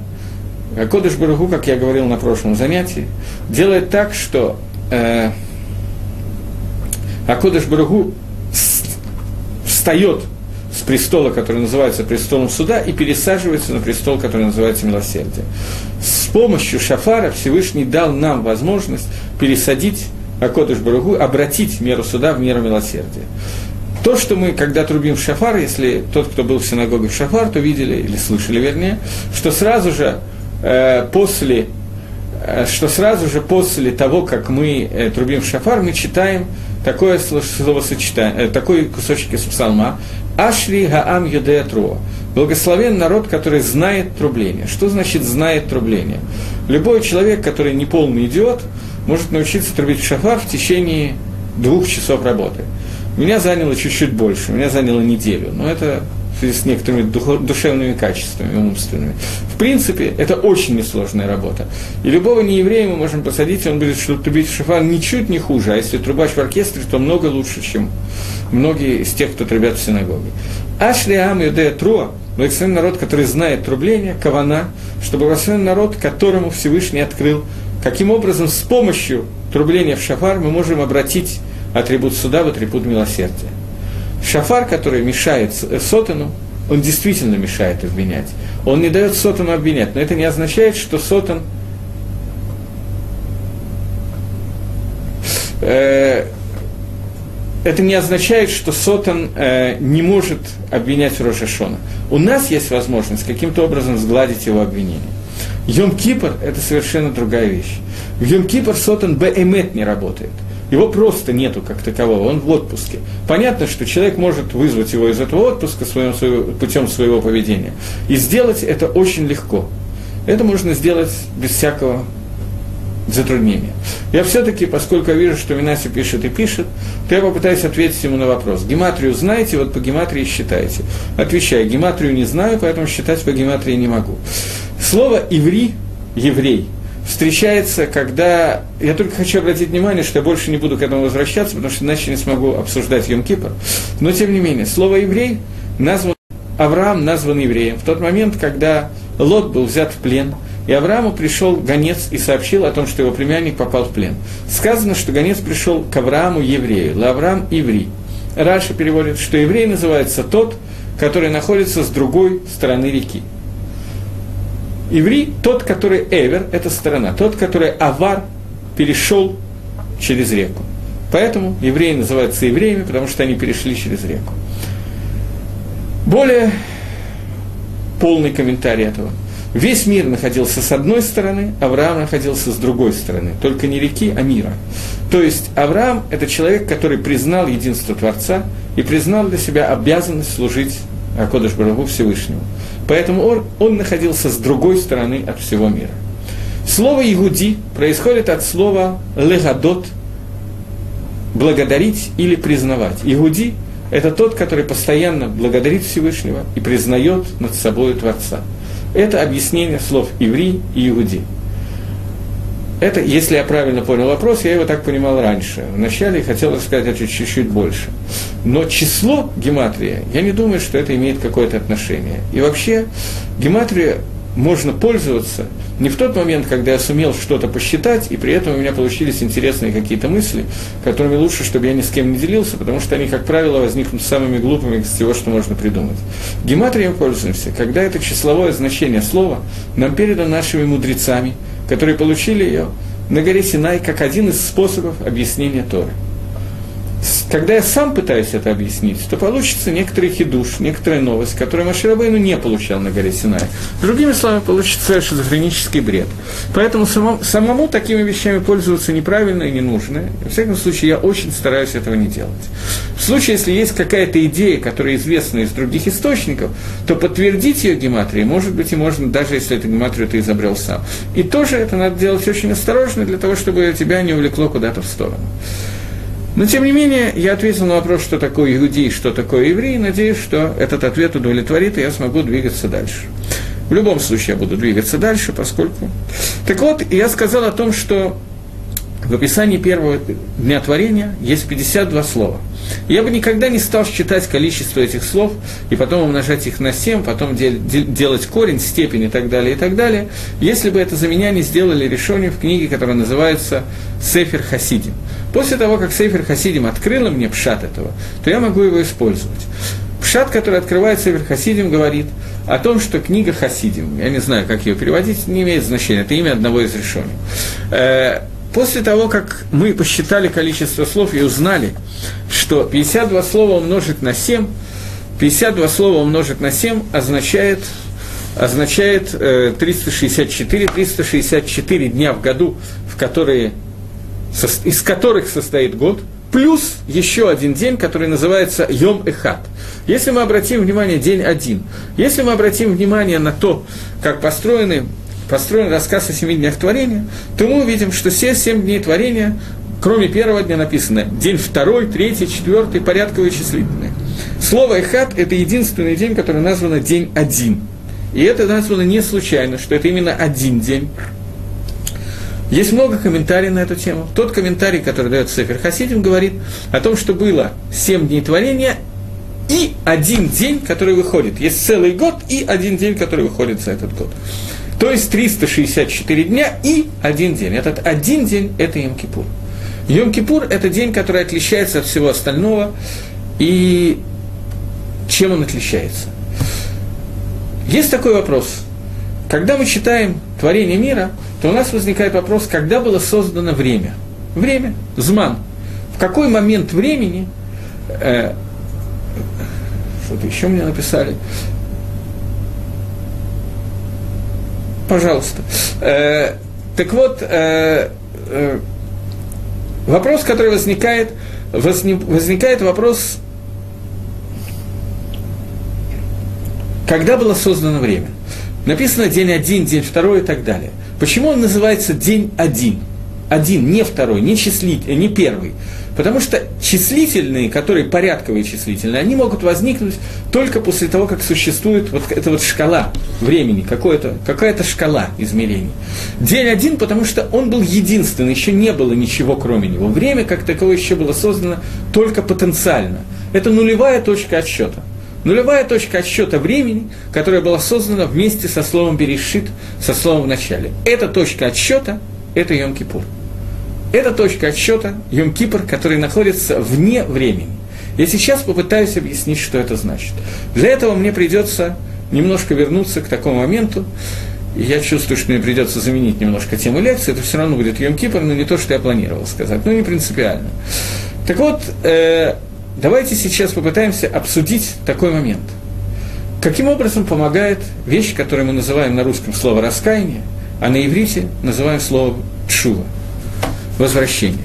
Кодыш Барагу, как я говорил на прошлом занятии, делает так, что э, Акодыш Барагу встает с престола, который называется престолом суда, и пересаживается на престол, который называется милосердие. С помощью шафара Всевышний дал нам возможность пересадить Акодыш Барагу, обратить меру суда в меру милосердия. То, что мы, когда трубим в шафар, если тот, кто был в синагоге в шафар, то видели, или слышали вернее, что сразу же э, после э, что сразу же после того, как мы э, трубим в шафар, мы читаем такое словосочетание, э, такой кусочек из псалма, Ашри Гаам Юдея Благословен народ, который знает трубление. Что значит знает трубление? Любой человек, который не полный идиот, может научиться трубить в шафар в течение двух часов работы. Меня заняло чуть-чуть больше, меня заняло неделю, но это с некоторыми душевными качествами, умственными. В принципе, это очень несложная работа. И любого нееврея мы можем посадить, он будет трубить в шафар ничуть не хуже, а если трубач в оркестре, то много лучше, чем многие из тех, кто трубят в синагоге. Ашли Ам Юдея Труа, благословен народ, который знает трубление, кавана, чтобы благословен народ, которому Всевышний открыл, каким образом с помощью трубления в шафар мы можем обратить атрибут суда в атрибут милосердия. Шафар, который мешает сотану, он действительно мешает обвинять. Он не дает сотану обвинять, но это не означает, что сотан э, это не означает, что Сотан э, не может обвинять Рошашона. У нас есть возможность каким-то образом сгладить его обвинение. Йом Кипр – это совершенно другая вещь. В Йом Кипр Сотан Беэмет не работает. Его просто нету как такового, он в отпуске. Понятно, что человек может вызвать его из этого отпуска своим, своего, путем своего поведения. И сделать это очень легко. Это можно сделать без всякого затруднения. Я все-таки, поскольку вижу, что Минаси пишет и пишет, то я попытаюсь ответить ему на вопрос. Гематрию знаете, вот по гематрии считаете. Отвечаю, гематрию не знаю, поэтому считать по гематрии не могу. Слово «иври» – «еврей» встречается, когда... Я только хочу обратить внимание, что я больше не буду к этому возвращаться, потому что иначе не смогу обсуждать Йом Кипр. Но, тем не менее, слово «еврей» назван... Авраам назван евреем. В тот момент, когда Лот был взят в плен, и Аврааму пришел гонец и сообщил о том, что его племянник попал в плен. Сказано, что гонец пришел к Аврааму еврею, Лавраам еврей. Раша переводит, что еврей называется тот, который находится с другой стороны реки. Иври – тот, который Эвер, это сторона, тот, который Авар перешел через реку. Поэтому евреи называются евреями, потому что они перешли через реку. Более полный комментарий этого. Весь мир находился с одной стороны, Авраам находился с другой стороны. Только не реки, а мира. То есть Авраам – это человек, который признал единство Творца и признал для себя обязанность служить Акодыш Барагу Всевышнему. Поэтому он, он находился с другой стороны от всего мира. Слово «игуди» происходит от слова «легадот» – благодарить или признавать. Игуди – это тот, который постоянно благодарит Всевышнего и признает над собой Творца. Это объяснение слов «иври» и «игуди». Это, если я правильно понял вопрос, я его так понимал раньше. Вначале хотел рассказать чуть-чуть больше. Но число гематрия, я не думаю, что это имеет какое-то отношение. И вообще, гематрия можно пользоваться не в тот момент, когда я сумел что-то посчитать, и при этом у меня получились интересные какие-то мысли, которыми лучше, чтобы я ни с кем не делился, потому что они, как правило, возникнут самыми глупыми из всего, что можно придумать. Гематрией пользуемся, когда это числовое значение слова нам передано нашими мудрецами – которые получили ее на горе Синай как один из способов объяснения Торы когда я сам пытаюсь это объяснить, то получится некоторый хидуш, некоторая новость, которую Маширабейну не получал на горе Синай. Другими словами, получится шизофренический бред. Поэтому самому, самому такими вещами пользоваться неправильно и не нужно. Во всяком случае, я очень стараюсь этого не делать. В случае, если есть какая-то идея, которая известна из других источников, то подтвердить ее гематрией, может быть, и можно, даже если эту гематрию ты изобрел сам. И тоже это надо делать очень осторожно, для того, чтобы тебя не увлекло куда-то в сторону. Но, тем не менее, я ответил на вопрос, что такое иудей, что такое еврей, надеюсь, что этот ответ удовлетворит, и я смогу двигаться дальше. В любом случае, я буду двигаться дальше, поскольку... Так вот, я сказал о том, что в описании первого дня творения есть 52 слова. Я бы никогда не стал считать количество этих слов и потом умножать их на 7, потом дел- делать корень, степень и так далее, и так далее, если бы это за меня не сделали решение в книге, которая называется «Сефер Хасидим». После того, как Сейфер Хасидим открыла мне пшат этого, то я могу его использовать. Пшат, который открывает Сейфер Хасидим, говорит о том, что книга Хасидим, я не знаю, как ее переводить, не имеет значения, это имя одного из решений. Э, после того, как мы посчитали количество слов и узнали, что 52 слова умножить на 7, 52 слова умножить на 7 означает означает э, 364, 364 дня в году, в которые из которых состоит год, плюс еще один день, который называется Йом Эхат. Если мы обратим внимание, день один. Если мы обратим внимание на то, как построены, построен рассказ о семи днях творения, то мы увидим, что все семь дней творения, кроме первого дня написано день второй, третий, четвертый, порядковые числительные. Слово «эхат» – это единственный день, который назван день один. И это названо не случайно, что это именно один день, есть много комментариев на эту тему. Тот комментарий, который дает Сефер Хасидим, говорит о том, что было семь дней творения и один день, который выходит. Есть целый год и один день, который выходит за этот год. То есть 364 дня и один день. Этот один день – это Йом-Кипур. Йом-Кипур – это день, который отличается от всего остального. И чем он отличается? Есть такой вопрос. Когда мы читаем творение мира – то у нас возникает вопрос, когда было создано время. Время, зман. В какой момент времени, э, что-то еще мне написали, пожалуйста. Э, так вот, э, э, вопрос, который возникает, возникает вопрос, когда было создано время. Написано день один, день второй и так далее. Почему он называется день один? Один, не второй, не, числить, не первый. Потому что числительные, которые порядковые числительные, они могут возникнуть только после того, как существует вот эта вот шкала времени, какая-то шкала измерений. День один, потому что он был единственный, еще не было ничего кроме него. Время как таковое еще было создано только потенциально. Это нулевая точка отсчета. Нулевая точка отсчета времени, которая была создана вместе со словом «берешит», со словом «в начале». Эта точка отсчета – это Йом-Кипур. Это точка отсчета Йом-Кипр, который находится вне времени. Я сейчас попытаюсь объяснить, что это значит. Для этого мне придется немножко вернуться к такому моменту. Я чувствую, что мне придется заменить немножко тему лекции. Это все равно будет Йом-Кипр, но не то, что я планировал сказать. Ну, не принципиально. Так вот, э, давайте сейчас попытаемся обсудить такой момент. Каким образом помогает вещь, которую мы называем на русском слово «раскаяние», а на иврите называем слово «чува» возвращение.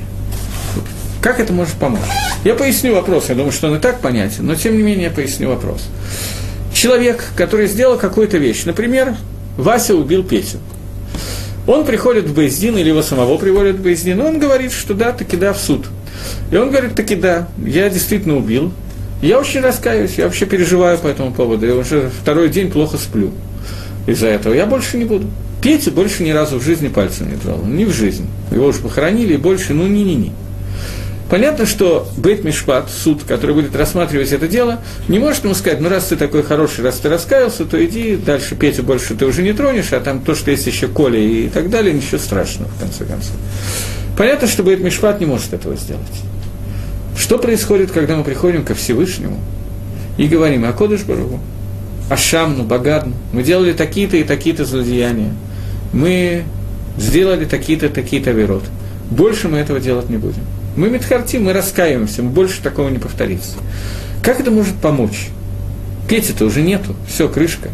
Как это может помочь? Я поясню вопрос, я думаю, что он и так понятен, но тем не менее я поясню вопрос. Человек, который сделал какую-то вещь, например, Вася убил Петю. Он приходит в Боездин, или его самого приводят в Боездин, и он говорит, что да, таки да, в суд. И он говорит, таки да, я действительно убил, я очень раскаиваюсь, я вообще переживаю по этому поводу, я уже второй день плохо сплю из-за этого, я больше не буду. Петя больше ни разу в жизни пальцем не трогал, ни в жизни. Его уже похоронили, и больше, ну, ни-ни-ни. Понятно, что Бейт Мишпат, суд, который будет рассматривать это дело, не может ему сказать, ну раз ты такой хороший, раз ты раскаялся, то иди дальше, Петю больше ты уже не тронешь, а там то, что есть еще Коля и так далее, ничего страшного, в конце концов. Понятно, что Бейт Мишпат не может этого сделать. Что происходит, когда мы приходим ко Всевышнему и говорим, а Кодыш Барагу, Ашамну, Багадну, мы делали такие-то и такие-то злодеяния, мы сделали такие-то, такие-то верот. Больше мы этого делать не будем. Мы медхартим, мы раскаиваемся, мы больше такого не повторится. Как это может помочь? Пети-то уже нету, все, крышка.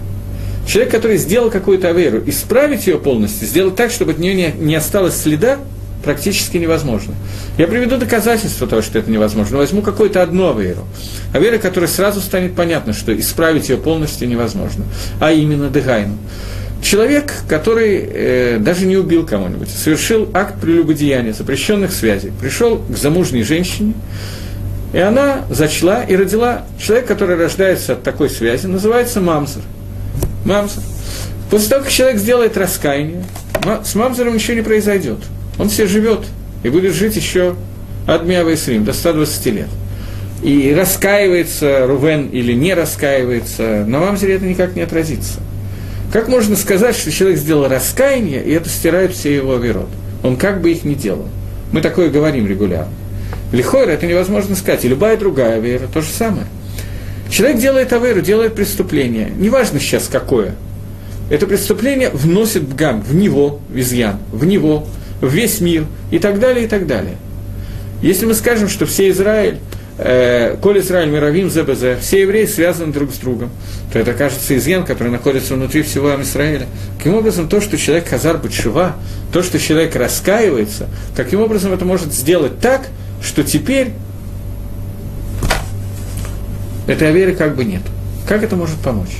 Человек, который сделал какую-то аверу, исправить ее полностью, сделать так, чтобы от нее не, не осталось следа, практически невозможно. Я приведу доказательства того, что это невозможно. Возьму какую-то одну аверу. Аверу, которая сразу станет понятно, что исправить ее полностью невозможно. А именно Дегайну. Человек, который э, даже не убил кого-нибудь, совершил акт прелюбодеяния, запрещенных связей, пришел к замужней женщине, и она зачла и родила. Человек, который рождается от такой связи, называется мамзер. Мамзер. После того, как человек сделает раскаяние, с мамзером ничего не произойдет. Он все живет и будет жить еще от Миавейсрим до 120 лет. И раскаивается Рувен или не раскаивается, на мамзере это никак не отразится. Как можно сказать, что человек сделал раскаяние, и это стирает все его верот? Он как бы их не делал. Мы такое говорим регулярно. Лихойра это невозможно сказать, и любая другая вера то же самое. Человек делает аверу, делает преступление, неважно сейчас какое. Это преступление вносит в гам, в него, в изъян, в него, в весь мир и так далее, и так далее. Если мы скажем, что все Израиль э, Коль Израиль Мировим ЗБЗ, все евреи связаны друг с другом, то это кажется изъян, который находится внутри всего Израиля. Каким образом то, что человек Хазар Бачува, то, что человек раскаивается, каким образом это может сделать так, что теперь этой веры как бы нет. Как это может помочь?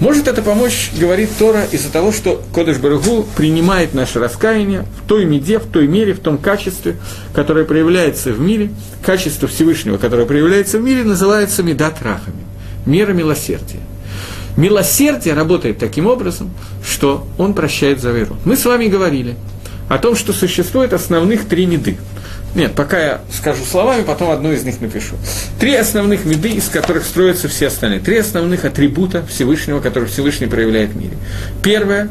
Может это помочь, говорит Тора, из-за того, что Кодыш Барыгу принимает наше раскаяние в той меде, в той мере, в том качестве, которое проявляется в мире, качество Всевышнего, которое проявляется в мире, называется медат рахами, мера милосердия. Милосердие работает таким образом, что он прощает за веру. Мы с вами говорили о том, что существует основных три меды – нет, пока я скажу словами, потом одну из них напишу. Три основных меды, из которых строятся все остальные. Три основных атрибута Всевышнего, которые Всевышний проявляет в мире. Первое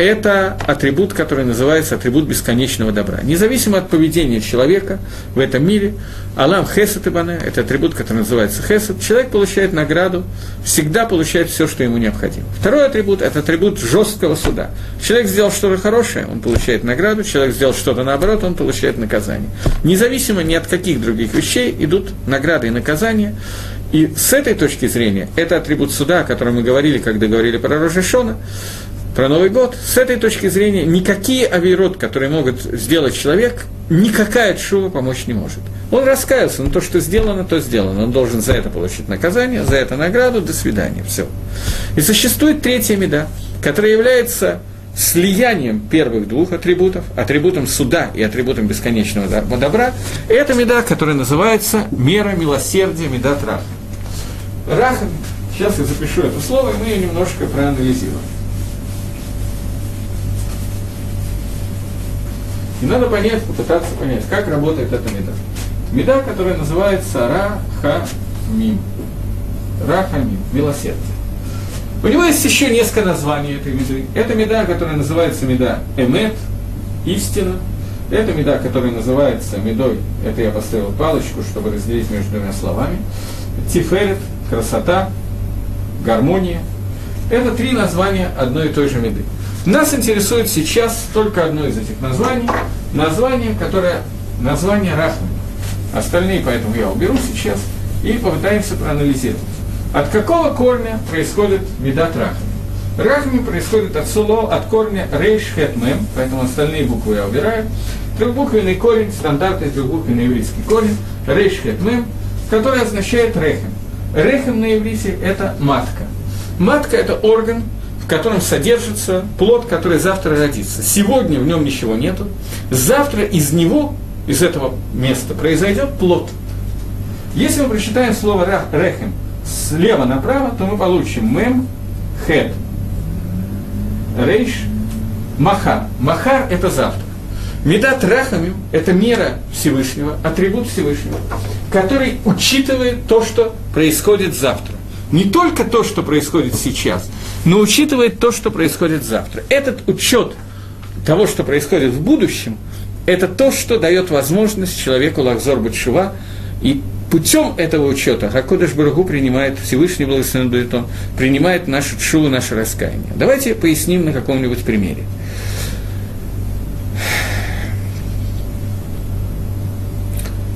это атрибут, который называется атрибут бесконечного добра. Независимо от поведения человека в этом мире, Алам Хесед Ибане, это атрибут, который называется Хесед, человек получает награду, всегда получает все, что ему необходимо. Второй атрибут – это атрибут жесткого суда. Человек сделал что-то хорошее, он получает награду, человек сделал что-то наоборот, он получает наказание. Независимо ни от каких других вещей идут награды и наказания, и с этой точки зрения, это атрибут суда, о котором мы говорили, когда говорили про Рожешона, про Новый год, с этой точки зрения никакие авирот, которые могут сделать человек, никакая чува помочь не может. Он раскаялся, но то, что сделано, то сделано. Он должен за это получить наказание, за это награду, до свидания, все. И существует третья меда, которая является слиянием первых двух атрибутов, атрибутом суда и атрибутом бесконечного добра, это меда, которая называется мера милосердия, меда рахам. Рахам, сейчас я запишу это слово, и мы ее немножко проанализируем. И надо понять, попытаться понять, как работает эта меда. Меда, которая называется Рахамим. Рахамим, милосердие. У него есть еще несколько названий этой меды. Это меда, которая называется меда Эмет, истина. Это меда, которая называется медой, это я поставил палочку, чтобы разделить между двумя словами. Тиферет, красота, гармония. Это три названия одной и той же меды. Нас интересует сейчас только одно из этих названий, название, которое название Рахман. Остальные поэтому я уберу сейчас и попытаемся проанализировать. От какого корня происходит медат рахми? Рахми происходит от суло, от корня рейш хет мем, поэтому остальные буквы я убираю. Трехбуквенный корень, стандартный трехбуквенный еврейский корень, рейш хет мем, который означает рехем. Рехем на иврите – это матка. Матка – это орган, котором содержится плод, который завтра родится. Сегодня в нем ничего нету. Завтра из него, из этого места, произойдет плод. Если мы прочитаем слово рехем слева направо, то мы получим мем, хет, рейш, махар. Махар – это завтра. Медат рахамим – это мера Всевышнего, атрибут Всевышнего, который учитывает то, что происходит завтра. Не только то, что происходит сейчас, но учитывает то, что происходит завтра. Этот учет того, что происходит в будущем, это то, что дает возможность человеку Лахзор Батшува и путем этого учета Хакодыш Барагу принимает, Всевышний Благословен будет он, принимает нашу чуву, наше раскаяние. Давайте поясним на каком-нибудь примере.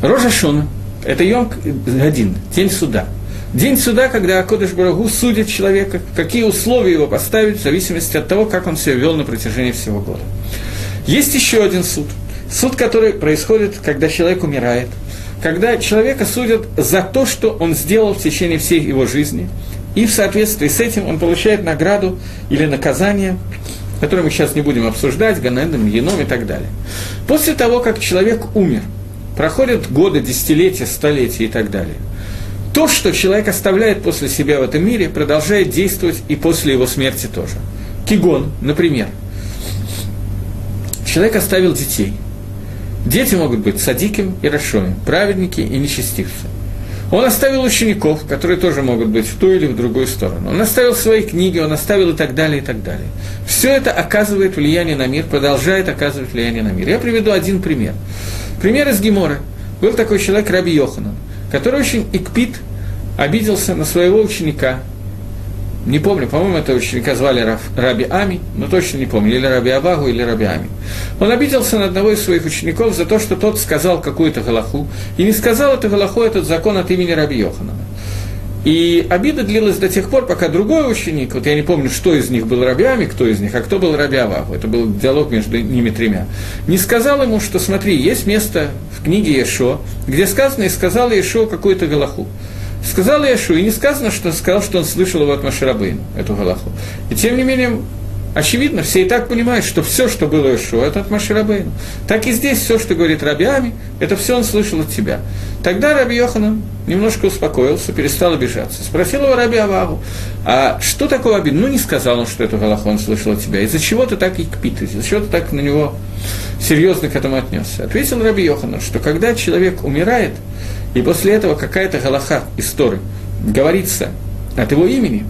Рожа Шона – это Йом один, день суда. День суда, когда Акодыш Барагу судит человека, какие условия его поставить, в зависимости от того, как он себя вел на протяжении всего года. Есть еще один суд. Суд, который происходит, когда человек умирает – когда человека судят за то, что он сделал в течение всей его жизни, и в соответствии с этим он получает награду или наказание, которое мы сейчас не будем обсуждать, Ганедом, Еном и так далее. После того, как человек умер, проходят годы, десятилетия, столетия и так далее. То, что человек оставляет после себя в этом мире, продолжает действовать и после его смерти тоже. Кигон, например. Человек оставил детей – Дети могут быть садиким и рашоем, праведники и нечестивцы. Он оставил учеников, которые тоже могут быть в ту или в другую сторону. Он оставил свои книги, он оставил и так далее, и так далее. Все это оказывает влияние на мир, продолжает оказывать влияние на мир. Я приведу один пример. Пример из Гемора. Был такой человек Раби Йоханан, который очень икпит, обиделся на своего ученика, не помню, по-моему, этого ученика звали Раби Ами, но точно не помню, или Раби Авагу, или Раби Ами. Он обиделся на одного из своих учеников за то, что тот сказал какую-то галаху, и не сказал эту галаху, этот закон от имени Раби Йоханана. И обида длилась до тех пор, пока другой ученик, вот я не помню, что из них был Раби Ами, кто из них, а кто был Раби Авагу, это был диалог между ними тремя, не сказал ему, что смотри, есть место в книге Ешо, где сказано, и сказал Ешо какую-то галаху. Сказал Яшу, и не сказано, что сказал, что он слышал его от Маширабейна, эту Галаху. И тем не менее, очевидно, все и так понимают, что все, что было Яшу, это от Маширабейна. Так и здесь все, что говорит Рабиами, это все он слышал от тебя. Тогда Раби Йоханан немножко успокоился, перестал обижаться. Спросил его Раби Авагу, а что такое обид? Ну, не сказал он, что эту Галаху он слышал от тебя. Из-за чего ты так и кпит, из-за чего ты так на него серьезно к этому отнесся? Ответил Раби Йоханан, что когда человек умирает, и после этого какая-то галаха истории говорится от его имени,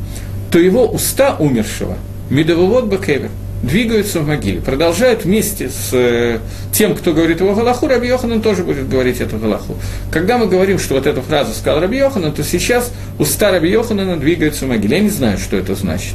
то его уста умершего, медовывод бакевер, двигаются в могиле, продолжают вместе с э, тем, кто говорит его Галаху, Раби Йоханан тоже будет говорить эту Галаху. Когда мы говорим, что вот эту фразу сказал Раби Йоханан, то сейчас уста Раби Йоханана двигаются в могиле. Я не знаю, что это значит.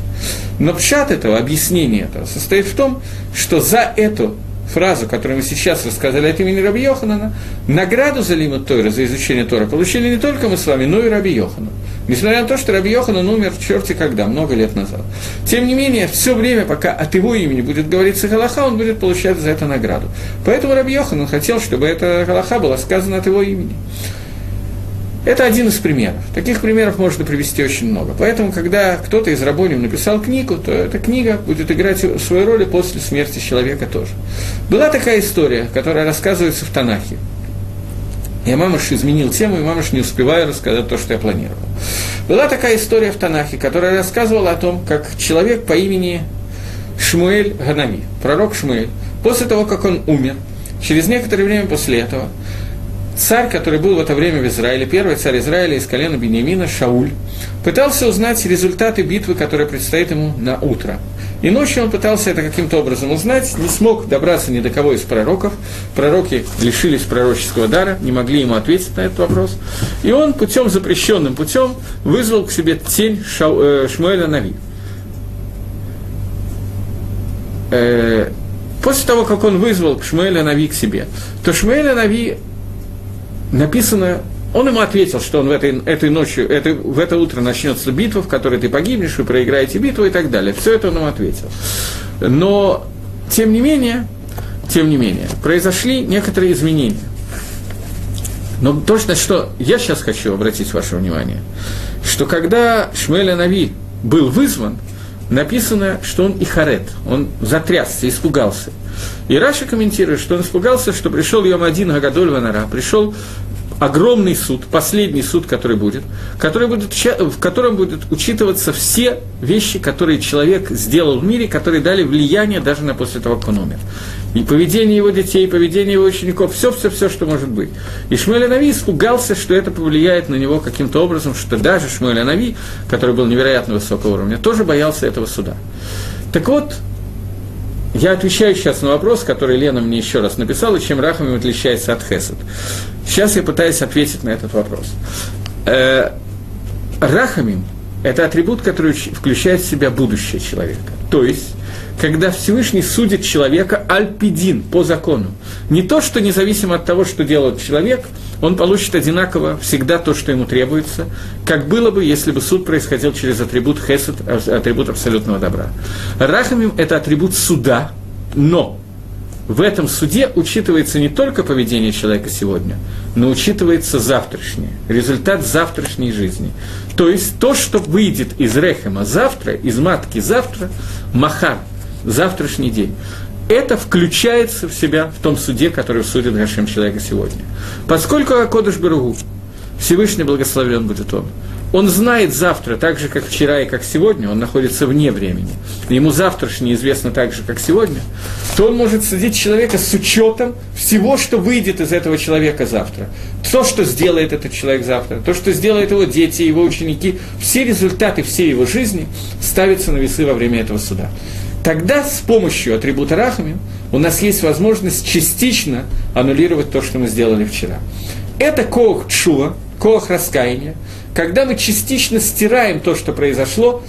Но пшат этого, объяснение этого состоит в том, что за эту фразу, которую мы сейчас рассказали от имени Раби Йоханана, награду за Лимут Тойра, за изучение Тора, получили не только мы с вами, но и Раби Йоханан. Несмотря на то, что Раби Йоханан умер в черте когда, много лет назад. Тем не менее, все время, пока от его имени будет говориться Галаха, он будет получать за это награду. Поэтому Раби Йоханан хотел, чтобы эта Галаха была сказана от его имени. Это один из примеров. Таких примеров можно привести очень много. Поэтому, когда кто-то из рабоним написал книгу, то эта книга будет играть свою роль и после смерти человека тоже. Была такая история, которая рассказывается в Танахе. Я мамаш изменил тему, и мамаш не успеваю рассказать то, что я планировал. Была такая история в Танахе, которая рассказывала о том, как человек по имени Шмуэль Ганави, пророк Шмуэль, после того, как он умер, через некоторое время после этого, царь, который был в это время в Израиле, первый царь Израиля из колена Бениамина, Шауль, пытался узнать результаты битвы, которая предстоит ему на утро. И ночью он пытался это каким-то образом узнать, не смог добраться ни до кого из пророков. Пророки лишились пророческого дара, не могли ему ответить на этот вопрос. И он путем, запрещенным путем, вызвал к себе тень Шау, э, Шмуэля Нави. Э, после того, как он вызвал Шмуэля Нави к себе, то Шмуэля Нави написано, он ему ответил, что он в этой, этой ночью, это, в это утро начнется битва, в которой ты погибнешь, вы проиграете битву и так далее. Все это он ему ответил. Но, тем не менее, тем не менее, произошли некоторые изменения. Но точно, что я сейчас хочу обратить ваше внимание, что когда Шмеля Нави был вызван, написано, что он и харет, он затрясся, испугался. И Раша комментирует, что он испугался, что пришел Йом один Гагадоль Ванара, пришел огромный суд, последний суд, который будет, который будет, в котором будут учитываться все вещи, которые человек сделал в мире, которые дали влияние даже на после того, как он умер. И поведение его детей, и поведение его учеников, все-все-все, что может быть. И Шмуэль Анави испугался, что это повлияет на него каким-то образом, что даже Шмуэль Анави, который был невероятно высокого уровня, тоже боялся этого суда. Так вот, я отвечаю сейчас на вопрос, который Лена мне еще раз написала, чем Рахамим отличается от Хесед. Сейчас я пытаюсь ответить на этот вопрос. Э, Рахамим – это атрибут, который включает в себя будущее человека. То есть, когда Всевышний судит человека альпидин, по закону. Не то, что независимо от того, что делает человек, он получит одинаково всегда то, что ему требуется, как было бы, если бы суд происходил через атрибут хесед, атрибут абсолютного добра. Рахамим – это атрибут суда, но в этом суде учитывается не только поведение человека сегодня, но учитывается завтрашнее, результат завтрашней жизни. То есть то, что выйдет из Рехема завтра, из матки завтра, Махар, завтрашний день, это включается в себя в том суде, который судит Гашем человека сегодня. Поскольку Акодыш Баругу, Всевышний благословлен будет он, он знает завтра, так же, как вчера и как сегодня, он находится вне времени, ему завтрашнее известно так же, как сегодня, то он может судить человека с учетом всего, что выйдет из этого человека завтра. То, что сделает этот человек завтра, то, что сделают его дети, его ученики, все результаты всей его жизни ставятся на весы во время этого суда. Тогда с помощью атрибута Рахами у нас есть возможность частично аннулировать то, что мы сделали вчера. Это коах чува, коах раскаяния, когда мы частично стираем то, что произошло,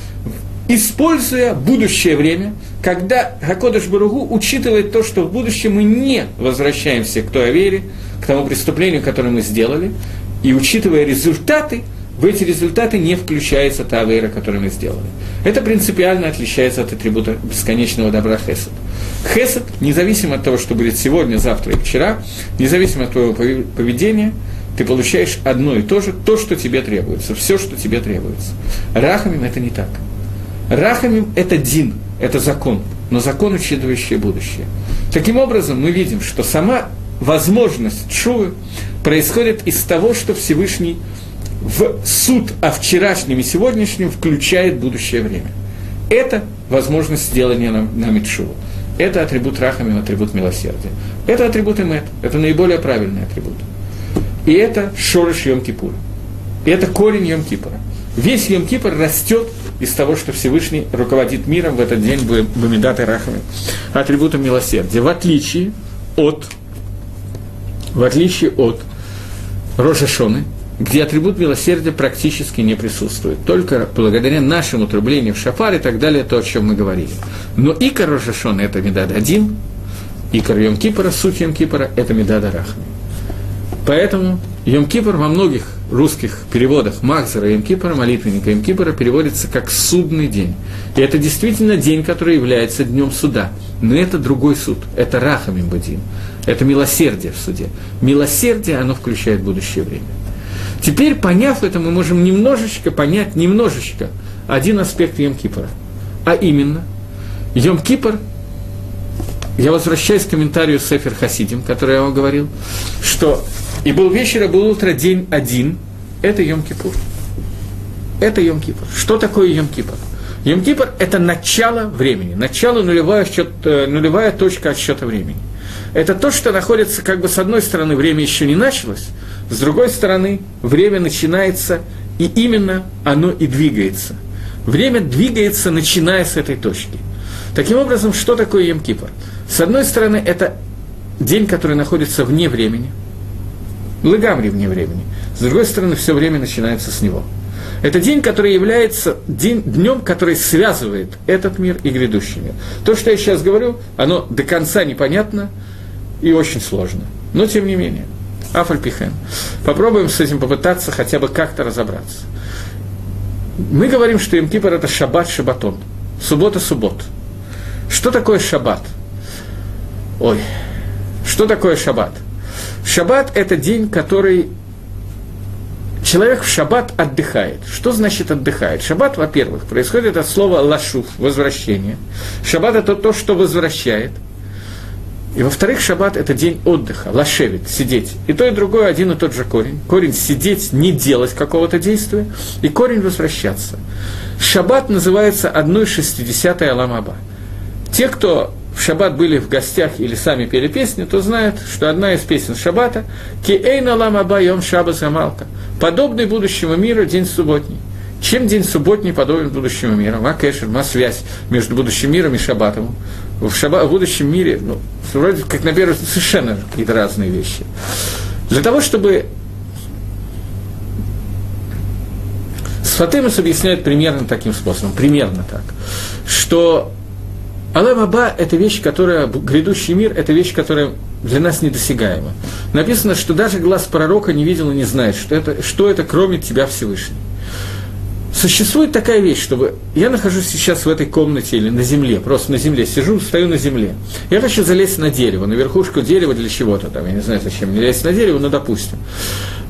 используя будущее время, когда Хакодыш Баругу учитывает то, что в будущем мы не возвращаемся к той вере, к тому преступлению, которое мы сделали, и учитывая результаты, в эти результаты не включается та вера, которую мы сделали. Это принципиально отличается от атрибута бесконечного добра Хесед. Хесед, независимо от того, что будет сегодня, завтра и вчера, независимо от твоего поведения, ты получаешь одно и то же, то, что тебе требуется, все, что тебе требуется. Рахамим это не так. Рахамим – это дин, это закон, но закон, учитывающий будущее. Таким образом, мы видим, что сама возможность чувы происходит из того, что Всевышний в суд о вчерашнем и сегодняшнем включает будущее время. Это возможность сделания нам, нами чуву. Это атрибут рахамим, атрибут милосердия. Это атрибут имет, это наиболее правильный атрибут. И это шорыш Йом-Кипура. И это корень Йом-Кипура. Весь Йом-Кипур растет из того, что Всевышний руководит миром в этот день Бамидат и Рахами, атрибутом милосердия, в отличие от, в отличие от Роша Шоны, где атрибут милосердия практически не присутствует. Только благодаря нашему трублению в шафар и так далее, то, о чем мы говорили. Но и Роша Шоны – это Медад один, Икор Йом Кипора, суть Йом Кипора – это Медада Рахми. Поэтому Йом Кипр во многих русских переводах Махзера Йом Кипра, молитвенника Йом Кипра, переводится как «судный день». И это действительно день, который является днем суда. Но это другой суд, это Рахамим Бадин, это милосердие в суде. Милосердие, оно включает будущее время. Теперь, поняв это, мы можем немножечко понять, немножечко, один аспект Йом Кипра. А именно, Йом Кипр я возвращаюсь к комментарию Сефер Хасидим, который я вам говорил, что и был вечер, и был утро, день один. Это Йом-Кипур. Это Йом-Кипур. Что такое Йом-Кипур? Йом-Кипур – это начало времени, начало нулевая, счет, э, нулевая точка отсчета времени. Это то, что находится, как бы, с одной стороны, время еще не началось, с другой стороны, время начинается, и именно оно и двигается. Время двигается, начиная с этой точки. Таким образом, что такое Йом-Кипур? С одной стороны, это день, который находится вне времени – Лыгамри вне времени. С другой стороны, все время начинается с него. Это день, который является день, днем, который связывает этот мир и грядущий мир. То, что я сейчас говорю, оно до конца непонятно и очень сложно. Но тем не менее. Афальпихен. Попробуем с этим попытаться хотя бы как-то разобраться. Мы говорим, что Имкипр – это шаббат шабатон. Суббота-суббот. Что такое шаббат? Ой, что такое шаббат? Шаббат – это день, который человек в шаббат отдыхает. Что значит отдыхает? Шаббат, во-первых, происходит от слова лашуф – возвращение. Шаббат – это то, что возвращает. И во-вторых, шаббат – это день отдыха, лашевит, сидеть. И то, и другое один и тот же корень. Корень – сидеть, не делать какого-то действия, и корень – возвращаться. Шаббат называется одной шестидесятой Аламаба. Те, кто в шаббат были в гостях или сами пели песни, то знают, что одна из песен шаббата «Ки эйна лама байом шаба замалка» подобный будущему миру день субботний. Чем день субботний подобен будущему миру? Ма кэшер, ма связь между будущим миром и шаббатом. В, шаба, в будущем мире, ну, вроде как на первый совершенно какие-то разные вещи. Для того, чтобы Сфатемус объясняет примерно таким способом, примерно так, что Алам это вещь, которая, грядущий мир – это вещь, которая для нас недосягаема. Написано, что даже глаз пророка не видел и не знает, что это, что это кроме тебя Всевышний. Существует такая вещь, чтобы я нахожусь сейчас в этой комнате или на земле, просто на земле, сижу, стою на земле. Я хочу залезть на дерево, на верхушку дерева для чего-то там, я не знаю, зачем мне лезть на дерево, но допустим.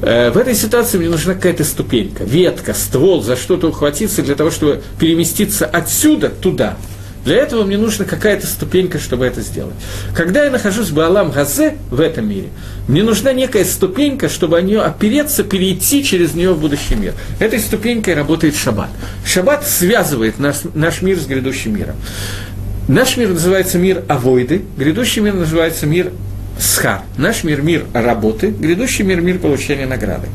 Э, в этой ситуации мне нужна какая-то ступенька, ветка, ствол, за что-то ухватиться для того, чтобы переместиться отсюда туда – для этого мне нужна какая-то ступенька, чтобы это сделать. Когда я нахожусь в Алам Газе, в этом мире, мне нужна некая ступенька, чтобы о нее опереться, перейти через нее в будущий мир. Этой ступенькой работает шаббат. Шаббат связывает наш, наш мир с грядущим миром. Наш мир называется мир Авойды, грядущий мир называется мир Схар. Наш мир – мир работы, грядущий мир – мир получения награды.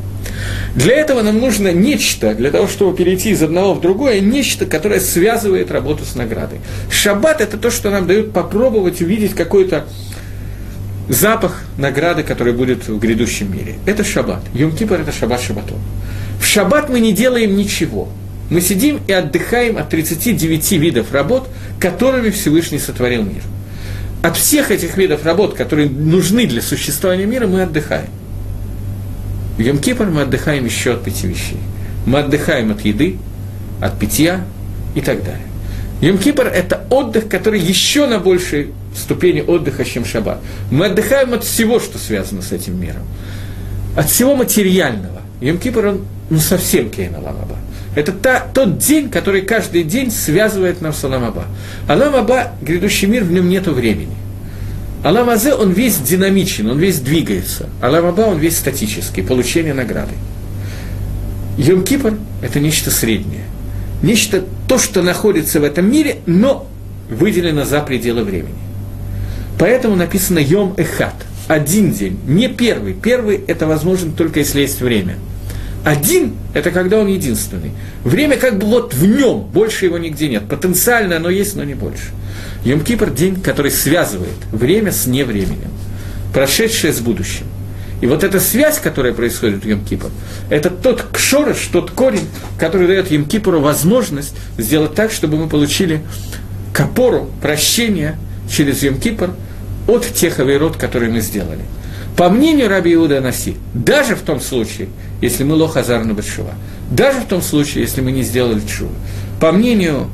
Для этого нам нужно нечто, для того, чтобы перейти из одного в другое, нечто, которое связывает работу с наградой. Шаббат – это то, что нам дает попробовать увидеть какой-то запах награды, который будет в грядущем мире. Это шаббат. Йом-Кипр – это шаббат шаббатон. В шаббат мы не делаем ничего. Мы сидим и отдыхаем от 39 видов работ, которыми Всевышний сотворил мир. От всех этих видов работ, которые нужны для существования мира, мы отдыхаем. В Йом-Кипр мы отдыхаем еще от пяти вещей. Мы отдыхаем от еды, от питья и так далее. Йом-Кипр – это отдых, который еще на большей ступени отдыха, чем шаббат. Мы отдыхаем от всего, что связано с этим миром. От всего материального. Йом-Кипр, он ну, совсем кейна ламаба. Это та, тот день, который каждый день связывает нам с Аламаба. Аламаба, грядущий мир, в нем нет времени. Алам Азе, он весь динамичен, он весь двигается. Алам Аба, он весь статический, получение награды. Йом Кипр – это нечто среднее. Нечто, то, что находится в этом мире, но выделено за пределы времени. Поэтому написано Йом Эхат – один день, не первый. Первый – это возможно только если есть время. Один – это когда он единственный. Время как бы вот в нем, больше его нигде нет. Потенциально оно есть, но не больше. Йом-Кипр – день, который связывает время с невременем, прошедшее с будущим. И вот эта связь, которая происходит в Йом-Кипр, это тот кшорыш, тот корень, который дает Йом-Кипру возможность сделать так, чтобы мы получили капору, прощение через Йом-Кипр, от тех авирот, которые мы сделали. По мнению Раби Иуда Наси, даже в том случае, если мы лохазар на Батшува, даже в том случае, если мы не сделали чува, по мнению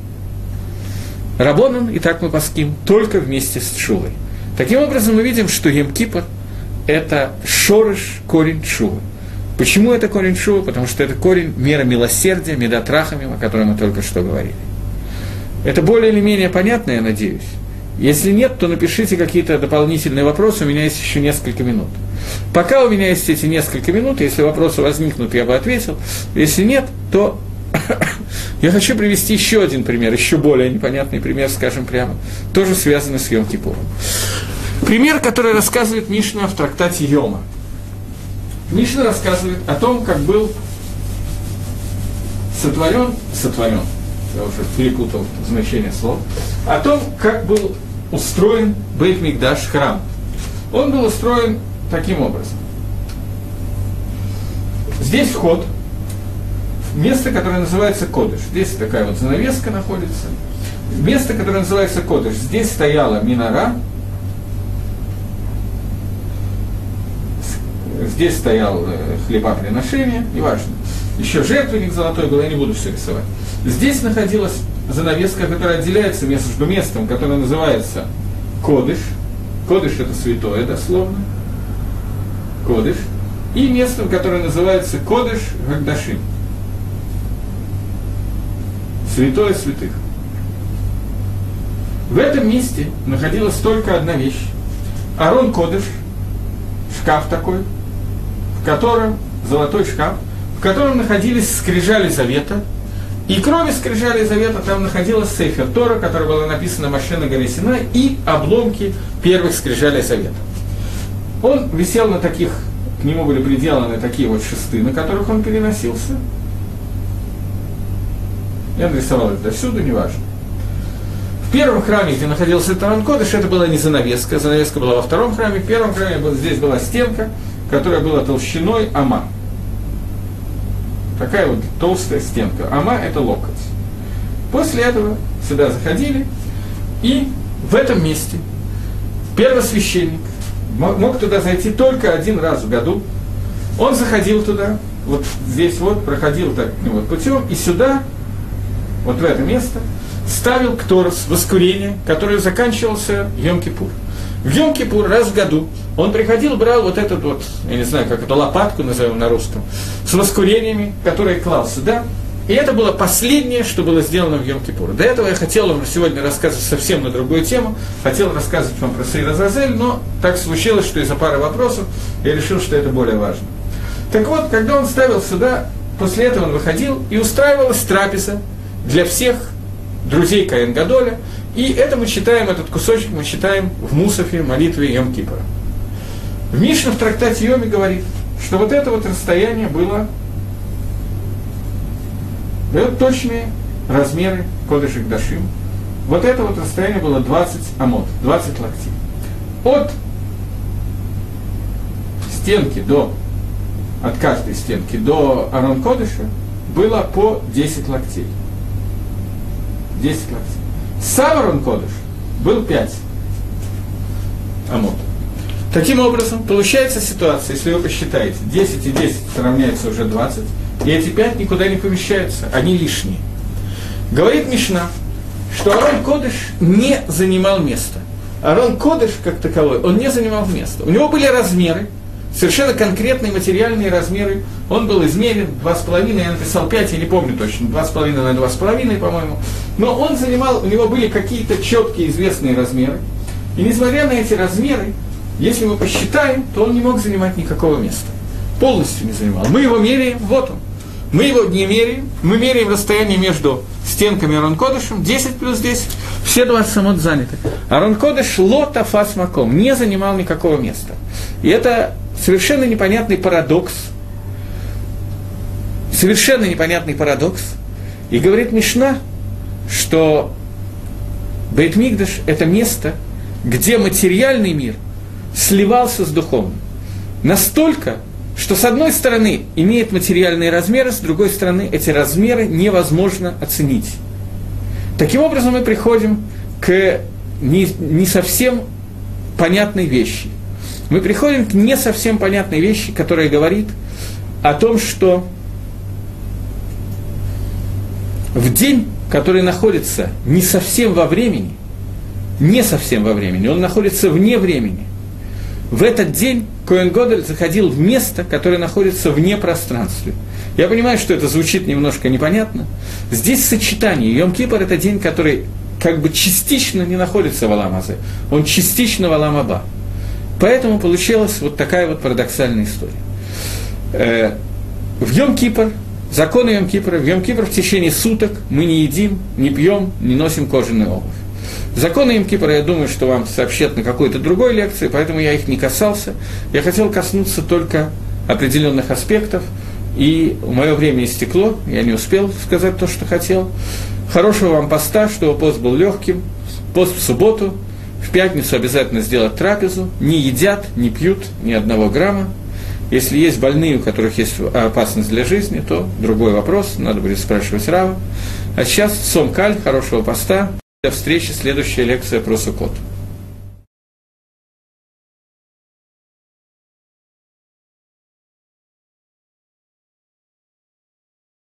Рабонан, и так мы паским, только вместе с чувой. Таким образом, мы видим, что Емкипа – это шорыш, корень чувы. Почему это корень шува? Потому что это корень мера милосердия, медотрахами, о котором мы только что говорили. Это более или менее понятно, я надеюсь. Если нет, то напишите какие-то дополнительные вопросы, у меня есть еще несколько минут. Пока у меня есть эти несколько минут, если вопросы возникнут, я бы ответил. Если нет, то я хочу привести еще один пример, еще более непонятный пример, скажем прямо, тоже связанный с Йом Кипуром. Пример, который рассказывает Мишна в трактате Йома. Мишна рассказывает о том, как был сотворен, сотворен, я уже перепутал значение слов, о том, как был устроен Бейт Мигдаш храм. Он был устроен таким образом. Здесь вход, место, которое называется Кодыш. Здесь такая вот занавеска находится. Место, которое называется Кодыш. Здесь стояла минора, здесь стоял э, хлебоприношение, неважно. Еще жертвенник золотой был, я не буду все рисовать. Здесь находилась занавеска, которая отделяется между местом, которое называется Кодыш. Кодыш это святое дословно. Кодыш. И местом, которое называется Кодыш Гагдашим. Святое святых. В этом месте находилась только одна вещь. Арон Кодыш, шкаф такой, в котором, золотой шкаф, в котором находились скрижали завета, и кроме скрижали завета там находилась Сейфер Тора, которая была написана машина Галисина, и обломки первых скрижалей завета. Он висел на таких, к нему были приделаны такие вот шесты, на которых он переносился. Я нарисовал это до сюда, неважно. В первом храме, где находился Таран Кодыш, это была не занавеска, занавеска была во втором храме, в первом храме здесь была стенка, которая была толщиной ама. Такая вот толстая стенка. Ама – это локоть. После этого сюда заходили, и в этом месте первосвященник мог туда зайти только один раз в году. Он заходил туда, вот здесь вот, проходил так ну, вот путем, и сюда, вот в это место, ставил кторос, воскурение, которое заканчивался Йом-Кипур. В Йом-Кипур раз в году он приходил, брал вот этот вот, я не знаю, как это, лопатку назовем на русском, с воскурениями, которые клал сюда, и это было последнее, что было сделано в Йом-Кипур. До этого я хотел вам сегодня рассказывать совсем на другую тему, хотел рассказывать вам про Зазель, но так случилось, что из-за пары вопросов я решил, что это более важно. Так вот, когда он ставил сюда, после этого он выходил, и устраивалась трапеза для всех друзей Каин Гадоля, и это мы читаем, этот кусочек мы читаем в Мусафе, молитве Йом Кипра. В Мишне в трактате Йоми говорит, что вот это вот расстояние было, дает точные размеры Кодышек Дашим. Вот это вот расстояние было 20 амот, 20 локтей. От стенки до, от каждой стенки до Арон Кодыша было по 10 локтей. 10 локтей. Саварон Кодыш был 5 амот. Таким образом, получается ситуация, если вы посчитаете, 10 и 10 равняется уже 20, и эти 5 никуда не помещаются, они лишние. Говорит Мишна, что Арон Кодыш не занимал места. Арон Кодыш, как таковой, он не занимал места. У него были размеры, совершенно конкретные материальные размеры. Он был измерен 2,5, я написал 5, я не помню точно, 2,5 на 2,5, по-моему. Но он занимал, у него были какие-то четкие известные размеры. И несмотря на эти размеры, если мы посчитаем, то он не мог занимать никакого места. Полностью не занимал. Мы его меряем, вот он. Мы его не меряем, мы меряем расстояние между стенками Арон Кодышем, 10 плюс 10, все 20 самот заняты. Арон Кодыш лота фас маком, не занимал никакого места. И это совершенно непонятный парадокс, совершенно непонятный парадокс. И говорит Мишна, что Бейтмигдаш – это место, где материальный мир сливался с духовным. Настолько, что с одной стороны имеет материальные размеры, с другой стороны эти размеры невозможно оценить. Таким образом мы приходим к не, не совсем понятной вещи. Мы приходим к не совсем понятной вещи, которая говорит о том, что в день, который находится не совсем во времени, не совсем во времени, он находится вне времени, в этот день Коэн Годель заходил в место, которое находится вне пространства. Я понимаю, что это звучит немножко непонятно. Здесь сочетание. Йом-Кипр – это день, который как бы частично не находится в Аламазе, он частично в Аламаба. Поэтому получилась вот такая вот парадоксальная история. Э, в Йом-Кипр, законы Йом-Кипра, в Йом-Кипр в течение суток мы не едим, не пьем, не носим кожаную обувь. Законы Йом-Кипра, я думаю, что вам сообщат на какой-то другой лекции, поэтому я их не касался. Я хотел коснуться только определенных аспектов, и мое время истекло, я не успел сказать то, что хотел. Хорошего вам поста, чтобы пост был легким. Пост в субботу, в пятницу обязательно сделать трапезу. Не едят, не пьют ни одного грамма. Если есть больные, у которых есть опасность для жизни, то другой вопрос, надо будет спрашивать Рава. А сейчас Сом Каль, хорошего поста. До встречи, следующая лекция про Сукот.